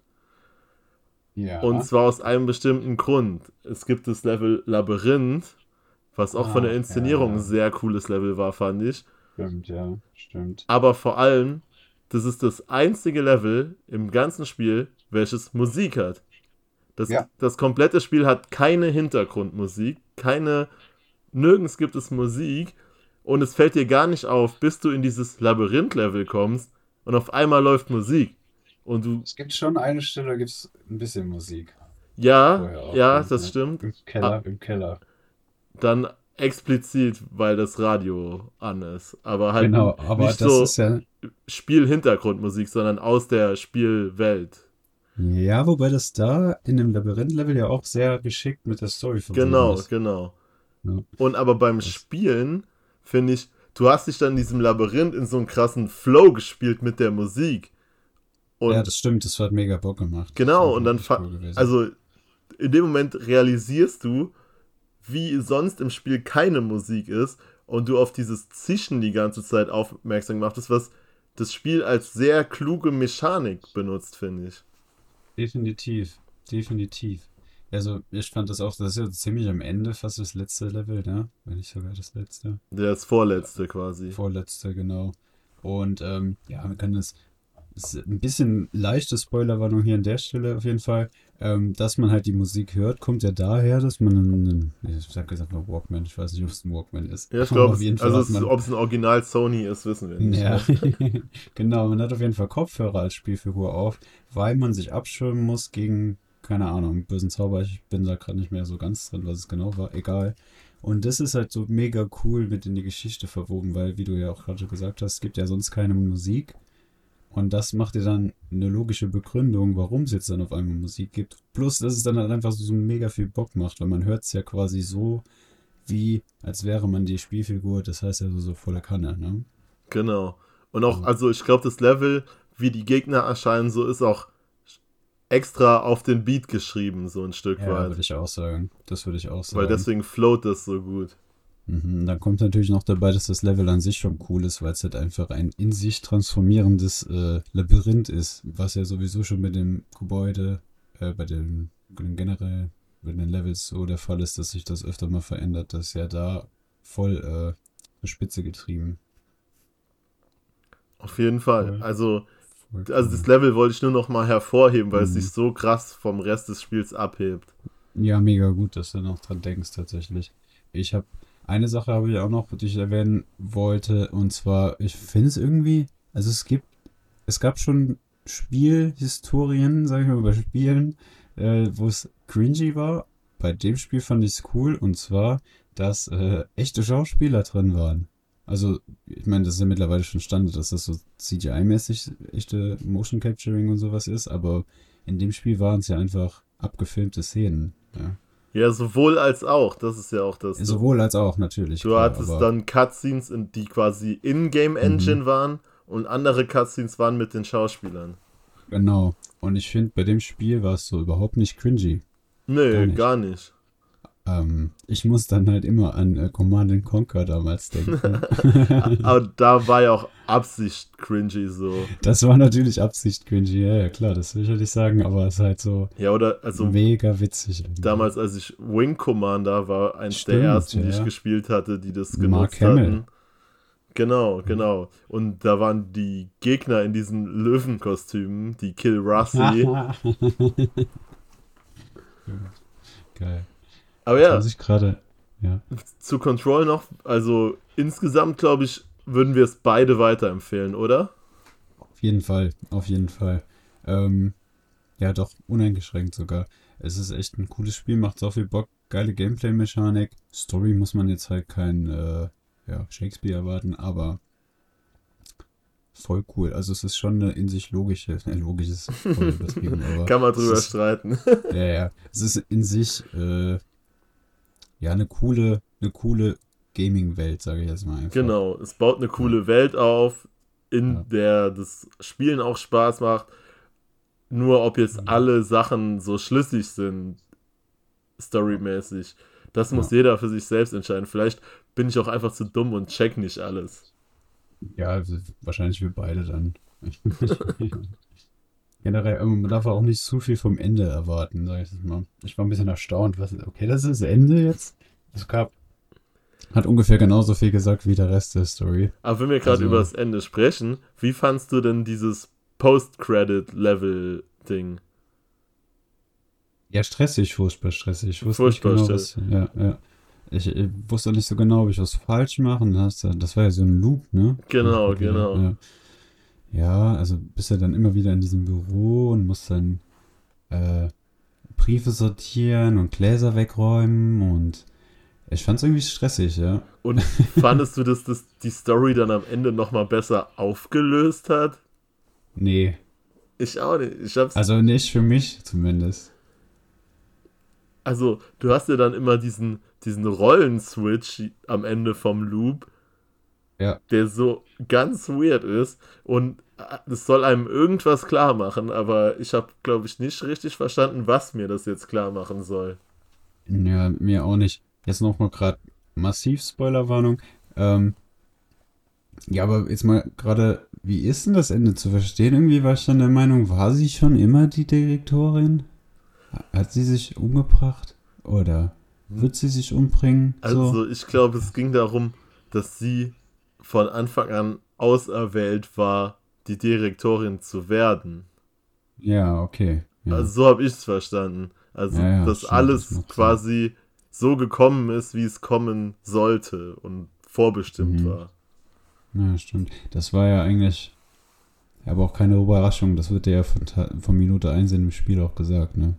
Ja. Und zwar aus einem bestimmten Grund. Es gibt das Level Labyrinth, was auch ah, von der Inszenierung ja. ein sehr cooles Level war, fand ich. Stimmt, ja, stimmt. Aber vor allem das ist das einzige Level im ganzen Spiel, welches Musik hat. Das, ja. das komplette Spiel hat keine Hintergrundmusik, keine, nirgends gibt es Musik und es fällt dir gar nicht auf, bis du in dieses Labyrinth-Level kommst und auf einmal läuft Musik. Und du. Es gibt schon eine Stelle, da gibt es ein bisschen Musik. Ja, ja, das stimmt. Im Keller, im Keller. Dann explizit, weil das Radio an ist. Aber halt genau, aber nicht so ja... Spielhintergrundmusik, sondern aus der Spielwelt. Ja, wobei das da in dem Labyrinth-Level ja auch sehr geschickt mit der Story verbunden Genau, ist. genau. Ja. Und aber beim das... Spielen finde ich, du hast dich dann in diesem Labyrinth in so einen krassen Flow gespielt mit der Musik. Und ja, das stimmt, das hat mega Bock gemacht. Genau, und dann, cool also in dem Moment realisierst du, wie sonst im Spiel keine Musik ist und du auf dieses Zischen die ganze Zeit aufmerksam gemacht ist, was das Spiel als sehr kluge Mechanik benutzt, finde ich. Definitiv, definitiv. Also ich fand das auch, das ist ja ziemlich am Ende fast das letzte Level, ne? Wenn nicht sogar das letzte. Das vorletzte quasi. Vorletzte, genau. Und ähm, ja, wir können das ein bisschen leichte Spoilerwarnung hier an der Stelle auf jeden Fall. Ähm, dass man halt die Musik hört, kommt ja daher, dass man einen, ich sag gesagt mal Walkman, ich weiß nicht, ob es ein Walkman ist. Ja, ich glaube, also ob es ein Original Sony ist, wissen wir nicht. Ja, genau, man hat auf jeden Fall Kopfhörer als Spielfigur auf, weil man sich abschirmen muss gegen, keine Ahnung, bösen Zauber, ich bin da gerade nicht mehr so ganz drin, was es genau war, egal. Und das ist halt so mega cool mit in die Geschichte verwoben, weil, wie du ja auch gerade gesagt hast, es gibt ja sonst keine Musik. Und das macht dir dann eine logische Begründung, warum es jetzt dann auf einmal Musik gibt. Plus, dass es dann halt einfach so mega viel Bock macht, weil man hört es ja quasi so, wie als wäre man die Spielfigur, das heißt ja so, so volle Kanne, ne? Genau. Und auch, also ich glaube, das Level, wie die Gegner erscheinen, so ist auch extra auf den Beat geschrieben, so ein Stück Ja, weit. würde ich auch sagen. Das würde ich auch sagen. Weil deswegen float das so gut. Mhm, dann kommt natürlich noch dabei, dass das Level an sich schon cool ist, weil es halt einfach ein in sich transformierendes äh, Labyrinth ist, was ja sowieso schon mit dem Gebäude, äh, bei den, generell bei den Levels so der Fall ist, dass sich das öfter mal verändert. Das ist ja da voll äh, zur Spitze getrieben. Auf jeden Fall. Also, also das Level wollte ich nur noch mal hervorheben, weil es Mhm. sich so krass vom Rest des Spiels abhebt. Ja, mega gut, dass du noch dran denkst, tatsächlich. Ich habe eine Sache habe ich auch noch, die ich erwähnen wollte, und zwar, ich finde es irgendwie, also es gibt, es gab schon Spielhistorien, sag ich mal, bei Spielen, äh, wo es cringy war. Bei dem Spiel fand ich es cool, und zwar, dass äh, echte Schauspieler drin waren. Also, ich meine, das ist ja mittlerweile schon Standard, dass das so CGI-mäßig echte Motion Capturing und sowas ist, aber in dem Spiel waren es ja einfach abgefilmte Szenen. Ja. Ja, sowohl als auch. Das ist ja auch das. Sowohl als auch, natürlich. Du klar, hattest dann Cutscenes, die quasi in-game Engine Mhm. waren und andere Cutscenes waren mit den Schauspielern. Genau. Und ich finde, bei dem Spiel war es so überhaupt nicht cringy. Nö, Gar gar nicht. Ähm, ich muss dann halt immer an äh, Command and Conquer damals denken. Aber da war ja auch Absicht cringy so. das war natürlich Absicht cringy, ja, ja klar, das will ich ja nicht sagen, aber es ist halt so Ja, oder also mega witzig. irgendwie. damals, als ich Wing Commander war, eins Stimmt, der ersten, die ja, ich ja. gespielt hatte, die das Mark genutzt Hamill. hatten. Genau, genau. Und da waren die Gegner in diesen Löwenkostümen, die Kill Rusty. Geil. Aber Ja. Muss ich gerade. Ja. zu Control noch, also insgesamt glaube ich, würden wir es beide weiterempfehlen, oder? Auf jeden Fall, auf jeden Fall. Ähm, ja, doch, uneingeschränkt sogar. Es ist echt ein cooles Spiel, macht so viel Bock, geile Gameplay-Mechanik. Story muss man jetzt halt kein äh, ja, Shakespeare erwarten, aber voll cool. Also es ist schon eine in sich logische, äh, logisch ist voll übertrieben, aber Kann man drüber ist, streiten. ja, ja. Es ist in sich äh, ja eine coole, eine coole Gaming-Welt, sage ich jetzt mal einfach. Genau, es baut eine coole Welt auf, in Ja. der das Spielen auch Spaß macht. Nur ob jetzt Mhm. alle Sachen so schlüssig sind, storymäßig, das muss Ja. jeder für sich selbst entscheiden. Vielleicht bin ich auch einfach zu dumm und check nicht alles. Ja, also wahrscheinlich wir beide dann. Generell, ähm, man darf auch nicht zu viel vom Ende erwarten, sag ich jetzt mal. Ich war ein bisschen erstaunt, was, okay, das ist das Ende jetzt? Es gab, hat ungefähr genauso viel gesagt wie der Rest der Story. Aber wenn wir gerade Also- über das Ende sprechen, wie fandst du denn dieses Post-Credit-Level-Ding? Ja, stressig, furchtbar stressig. Ich wusste Furchtbar nicht genau, was, ja, ja. Ich, ich wusste nicht so genau, ob ich was falsch machen. Das, das war ja so ein Loop, ne? Genau, genau. Ja. Ja, also bist ja dann immer wieder in diesem Büro und musst dann äh, Briefe sortieren und Gläser wegräumen und ich fand's irgendwie stressig, ja. Und fandest du, dass das die Story dann am Ende nochmal besser aufgelöst hat? Nee, Ich auch nicht. Ich hab's also nicht für mich zumindest. Also, du hast ja dann immer diesen, diesen Rollenswitch am Ende vom Loop, Ja. der so ganz weird ist und es soll einem irgendwas klar machen, aber ich habe, glaube ich, nicht richtig verstanden, was mir das jetzt klar machen soll. Ja, mir auch nicht. Jetzt nochmal gerade massiv Spoilerwarnung. Ähm, ja, aber jetzt mal gerade, wie ist denn das Ende zu verstehen? Irgendwie war ich dann der Meinung, war sie schon immer die Direktorin? Hat sie sich umgebracht? Oder wird sie sich umbringen? Also, so? ich glaube, es ging darum, dass sie von Anfang an auserwählt war, die Direktorin zu werden. Ja, okay. Ja. Also, so habe ich es verstanden. Also, Ja, ja, dass stimmt, alles das macht Sinn. quasi so gekommen ist, wie es kommen sollte und vorbestimmt Mhm. war. ja, stimmt. Das war ja eigentlich aber auch keine Überraschung. Das wird ja von, von Minute 1 in dem Spiel auch gesagt, ne?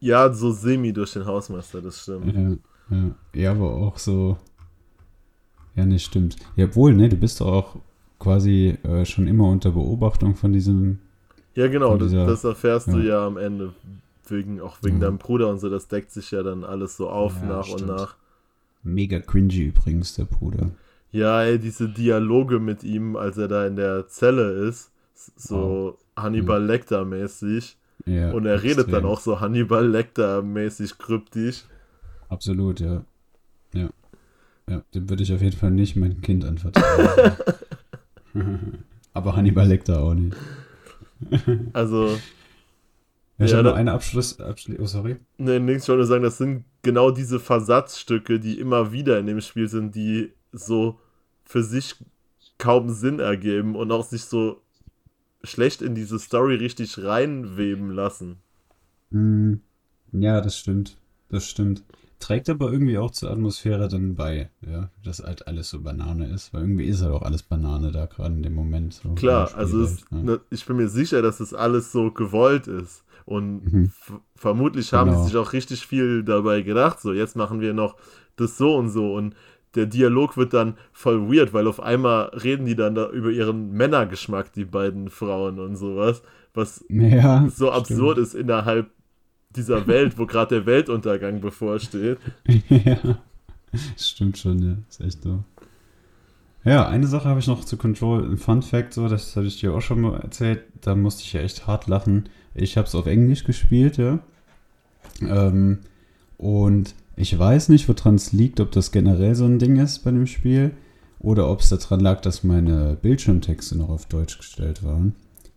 Ja, so semi durch den Hausmeister, das stimmt. Ja. Ja, ja aber auch so. Ja, nee, stimmt. Ja, wohl, ne, du bist doch auch quasi äh, schon immer unter Beobachtung von diesem. Ja, genau, Von das, dieser- das erfährst du ja. ja am Ende. Wegen, auch wegen Ja. deinem Bruder und so, das deckt sich ja dann alles so auf Ja, nach und stimmt. nach. Mega cringy übrigens, der Bruder. Ja, ey, diese Dialoge mit ihm, als er da in der Zelle ist, so Hannibal Lecter-mäßig. Ja, Und er redet dann extrem. auch so Hannibal Lecter-mäßig kryptisch. Absolut, ja. Ja. Ja, dem würde ich auf jeden Fall nicht mein Kind anvertrauen. Aber Hannibal Lecter auch nicht. Also, Ja, ich Ja, habe da- noch eine Abschluss, Abschluss. Oh, sorry. ne, nichts, ich wollte nur sagen, das sind genau diese Versatzstücke, die immer wieder in dem Spiel sind, die so für sich kaum Sinn ergeben und auch sich so schlecht in diese Story richtig reinweben lassen. Mm, Ja, das stimmt. Das stimmt. Trägt aber irgendwie auch zur Atmosphäre dann bei, ja, dass halt alles so Banane ist, weil irgendwie ist halt auch alles Banane da gerade in dem Moment. So Klar, also Spiel es, halt, ne, ich bin mir sicher, dass das alles so gewollt ist. Und Mhm. vermutlich haben Genau. sie sich auch richtig viel dabei gedacht. So, jetzt machen wir noch das so und so. Und der Dialog wird dann voll weird, weil auf einmal reden die dann da über ihren Männergeschmack, die beiden Frauen und sowas. Was Ja, so absurd ist innerhalb dieser Welt, wo gerade der Weltuntergang bevorsteht. ja, stimmt schon, ja. Ist echt so. Ja, eine Sache habe ich noch zu Control. Ein Fun Fact, so, das hatte ich dir auch schon mal erzählt. Da musste ich ja echt hart lachen. Ich habe es auf Englisch gespielt, ja. Ähm, und ich weiß nicht, woran es liegt, ob das generell so ein Ding ist bei dem Spiel oder ob es daran lag, dass meine Bildschirmtexte noch auf Deutsch gestellt waren.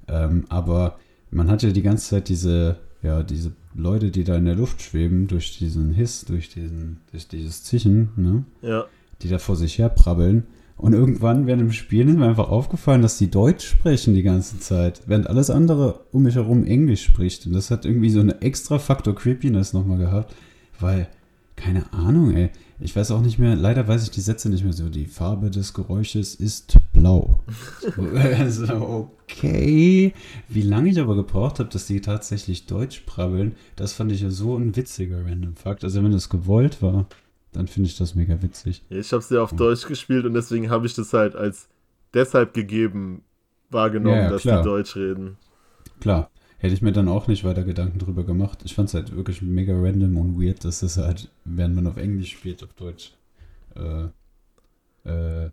Ähm, aber man hat ja die ganze Zeit diese, ja, diese Leute, die da in der Luft schweben, durch diesen Hiss, durch diesen, durch dieses Zischen, ne? Ja, die da vor sich her prabbeln. Und irgendwann während dem Spielen ist mir einfach aufgefallen, dass die Deutsch sprechen die ganze Zeit, während alles andere um mich herum Englisch spricht. Und das hat irgendwie so eine extra Faktor Creepiness nochmal gehabt, weil, keine Ahnung, ey. Ich weiß auch nicht mehr, leider weiß ich die Sätze nicht mehr so. Die Farbe des Geräusches ist blau. also, okay. Wie lange ich aber gebraucht habe, dass die tatsächlich Deutsch prabbeln, das fand ich ja so ein witziger Random Fakt. Also, wenn das gewollt war, dann finde ich das mega witzig. ich habe es ja auf Deutsch gespielt und deswegen habe ich das halt als deshalb gegeben wahrgenommen, Ja, ja, dass die Deutsch reden. Klar, hätte ich mir dann auch nicht weiter Gedanken drüber gemacht. Ich fand es halt wirklich mega random und weird, dass das halt, während man auf Englisch spielt, auf Deutsch äh, äh,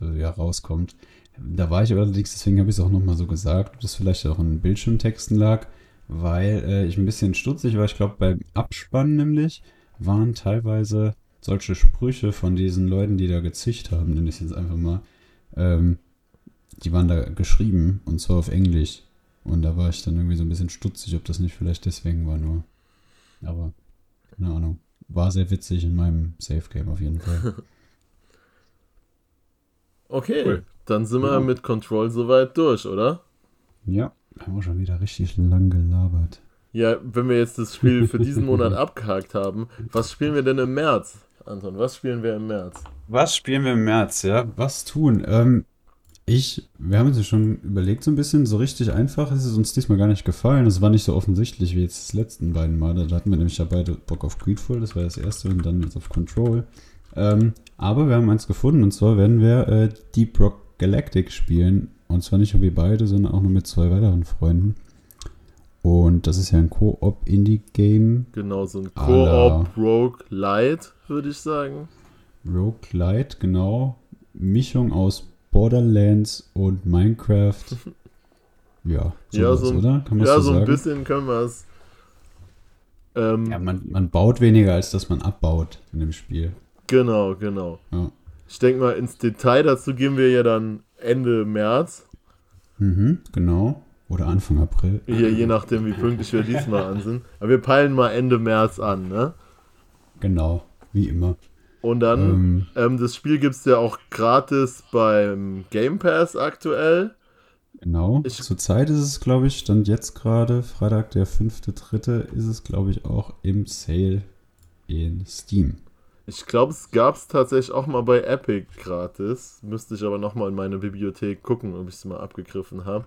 ja, rauskommt. Da war ich allerdings, deswegen habe ich es auch nochmal so gesagt, ob das vielleicht auch in Bildschirmtexten lag, weil äh, ich ein bisschen stutzig war. Ich glaube, beim Abspann nämlich waren teilweise solche Sprüche von diesen Leuten, die da gezischt haben, nenne ich es jetzt einfach mal, ähm, die waren da geschrieben und zwar auf Englisch. Und da war ich dann irgendwie so ein bisschen stutzig, ob das nicht vielleicht deswegen war nur. Aber, keine Ahnung. War sehr witzig in meinem Safe Game auf jeden Fall. Okay, Cool. dann sind wir Ja. mit Control soweit durch, oder? ja, haben wir schon wieder richtig lang gelabert. Ja, wenn wir jetzt das Spiel für diesen Monat abgehakt haben, was spielen wir denn im März? Anton, was spielen wir im März? Was spielen wir im März, ja? Was tun? Ähm, ich, wir haben uns ja schon überlegt so ein bisschen, so richtig einfach ist es uns diesmal gar nicht gefallen. Es war nicht so offensichtlich wie jetzt die letzten beiden Male. Da hatten wir nämlich ja beide Bock auf Greedful, das war das erste, und dann jetzt auf Control. Ähm, aber wir haben eins gefunden und zwar werden wir äh, Deep Rock Galactic spielen. Und zwar nicht nur wir beide, sondern auch nur mit zwei weiteren Freunden. Und das ist ja ein Co-op-Indie-Game. Genau, so ein À Koop Rogue Light, würde ich sagen. Roguelite, genau. Mischung aus Borderlands und Minecraft. Ja, Ja, sowas, so ein- oder? Kann Ja, so so ein bisschen können wir es. Ähm, Ja, man, man baut weniger, als dass man abbaut in dem Spiel. Genau, genau. Ja. Ich denke mal, ins Detail dazu gehen wir ja dann Ende März. Mhm, genau. Oder Anfang April. Hier, je nachdem, wie pünktlich wir diesmal an sind. Aber wir peilen mal Ende März an, ne? Genau, wie immer. Und dann, Ähm, ähm, das Spiel gibt es ja auch gratis beim Game Pass aktuell. genau. Ich- Zurzeit ist es, glaube ich, stand jetzt gerade, Freitag, der 5.3., ist es, glaube ich, auch im Sale in Steam. Ich glaube, es gab es tatsächlich auch mal bei Epic gratis. Müsste ich aber nochmal in meine Bibliothek gucken, ob ich es mal abgegriffen habe.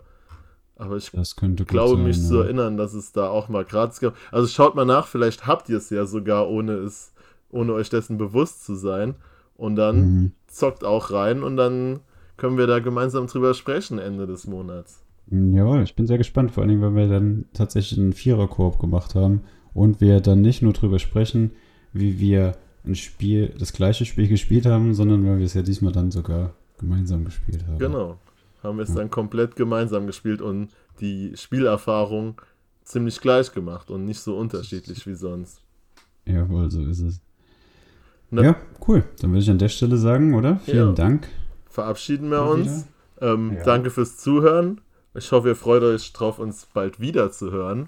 Aber ich glaube sein, mich ja. zu erinnern, dass es da auch mal gratis gab. Also schaut mal nach, vielleicht habt ihr es ja sogar, ohne es ohne euch dessen bewusst zu sein. Und dann Mhm. zockt auch rein und dann können wir da gemeinsam drüber sprechen Ende des Monats. Jawohl, ich bin sehr gespannt, vor allen Dingen, weil wir dann tatsächlich einen Vierer-Koop gemacht haben und wir dann nicht nur drüber sprechen, wie wir ein Spiel, das gleiche Spiel gespielt haben, sondern weil wir es ja diesmal dann sogar gemeinsam gespielt haben. Genau. Haben wir es dann komplett gemeinsam gespielt und die Spielerfahrung ziemlich gleich gemacht und nicht so unterschiedlich wie sonst. Jawohl, so ist es. Na- ja, cool. Dann würde ich an der Stelle sagen, oder? Vielen Ja. Dank. Verabschieden wir Mal uns. Ähm, Ja. Danke fürs Zuhören. Ich hoffe, ihr freut euch drauf, uns bald wieder zu hören.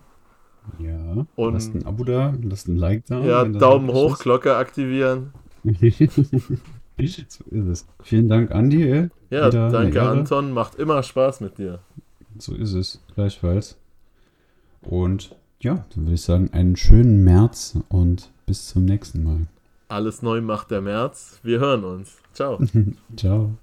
Ja. Und- lasst ein Abo da, lasst ein Like da. Ja, Daumen hoch, ist. Glocke aktivieren. so ist es. Vielen Dank, Andi. äh. Ja, Wieder danke. Anton. Macht immer Spaß mit dir. So ist es. Gleichfalls. Und ja, dann würde ich sagen, einen schönen März und bis zum nächsten Mal. Alles neu macht der März. Wir hören uns. Ciao. Ciao.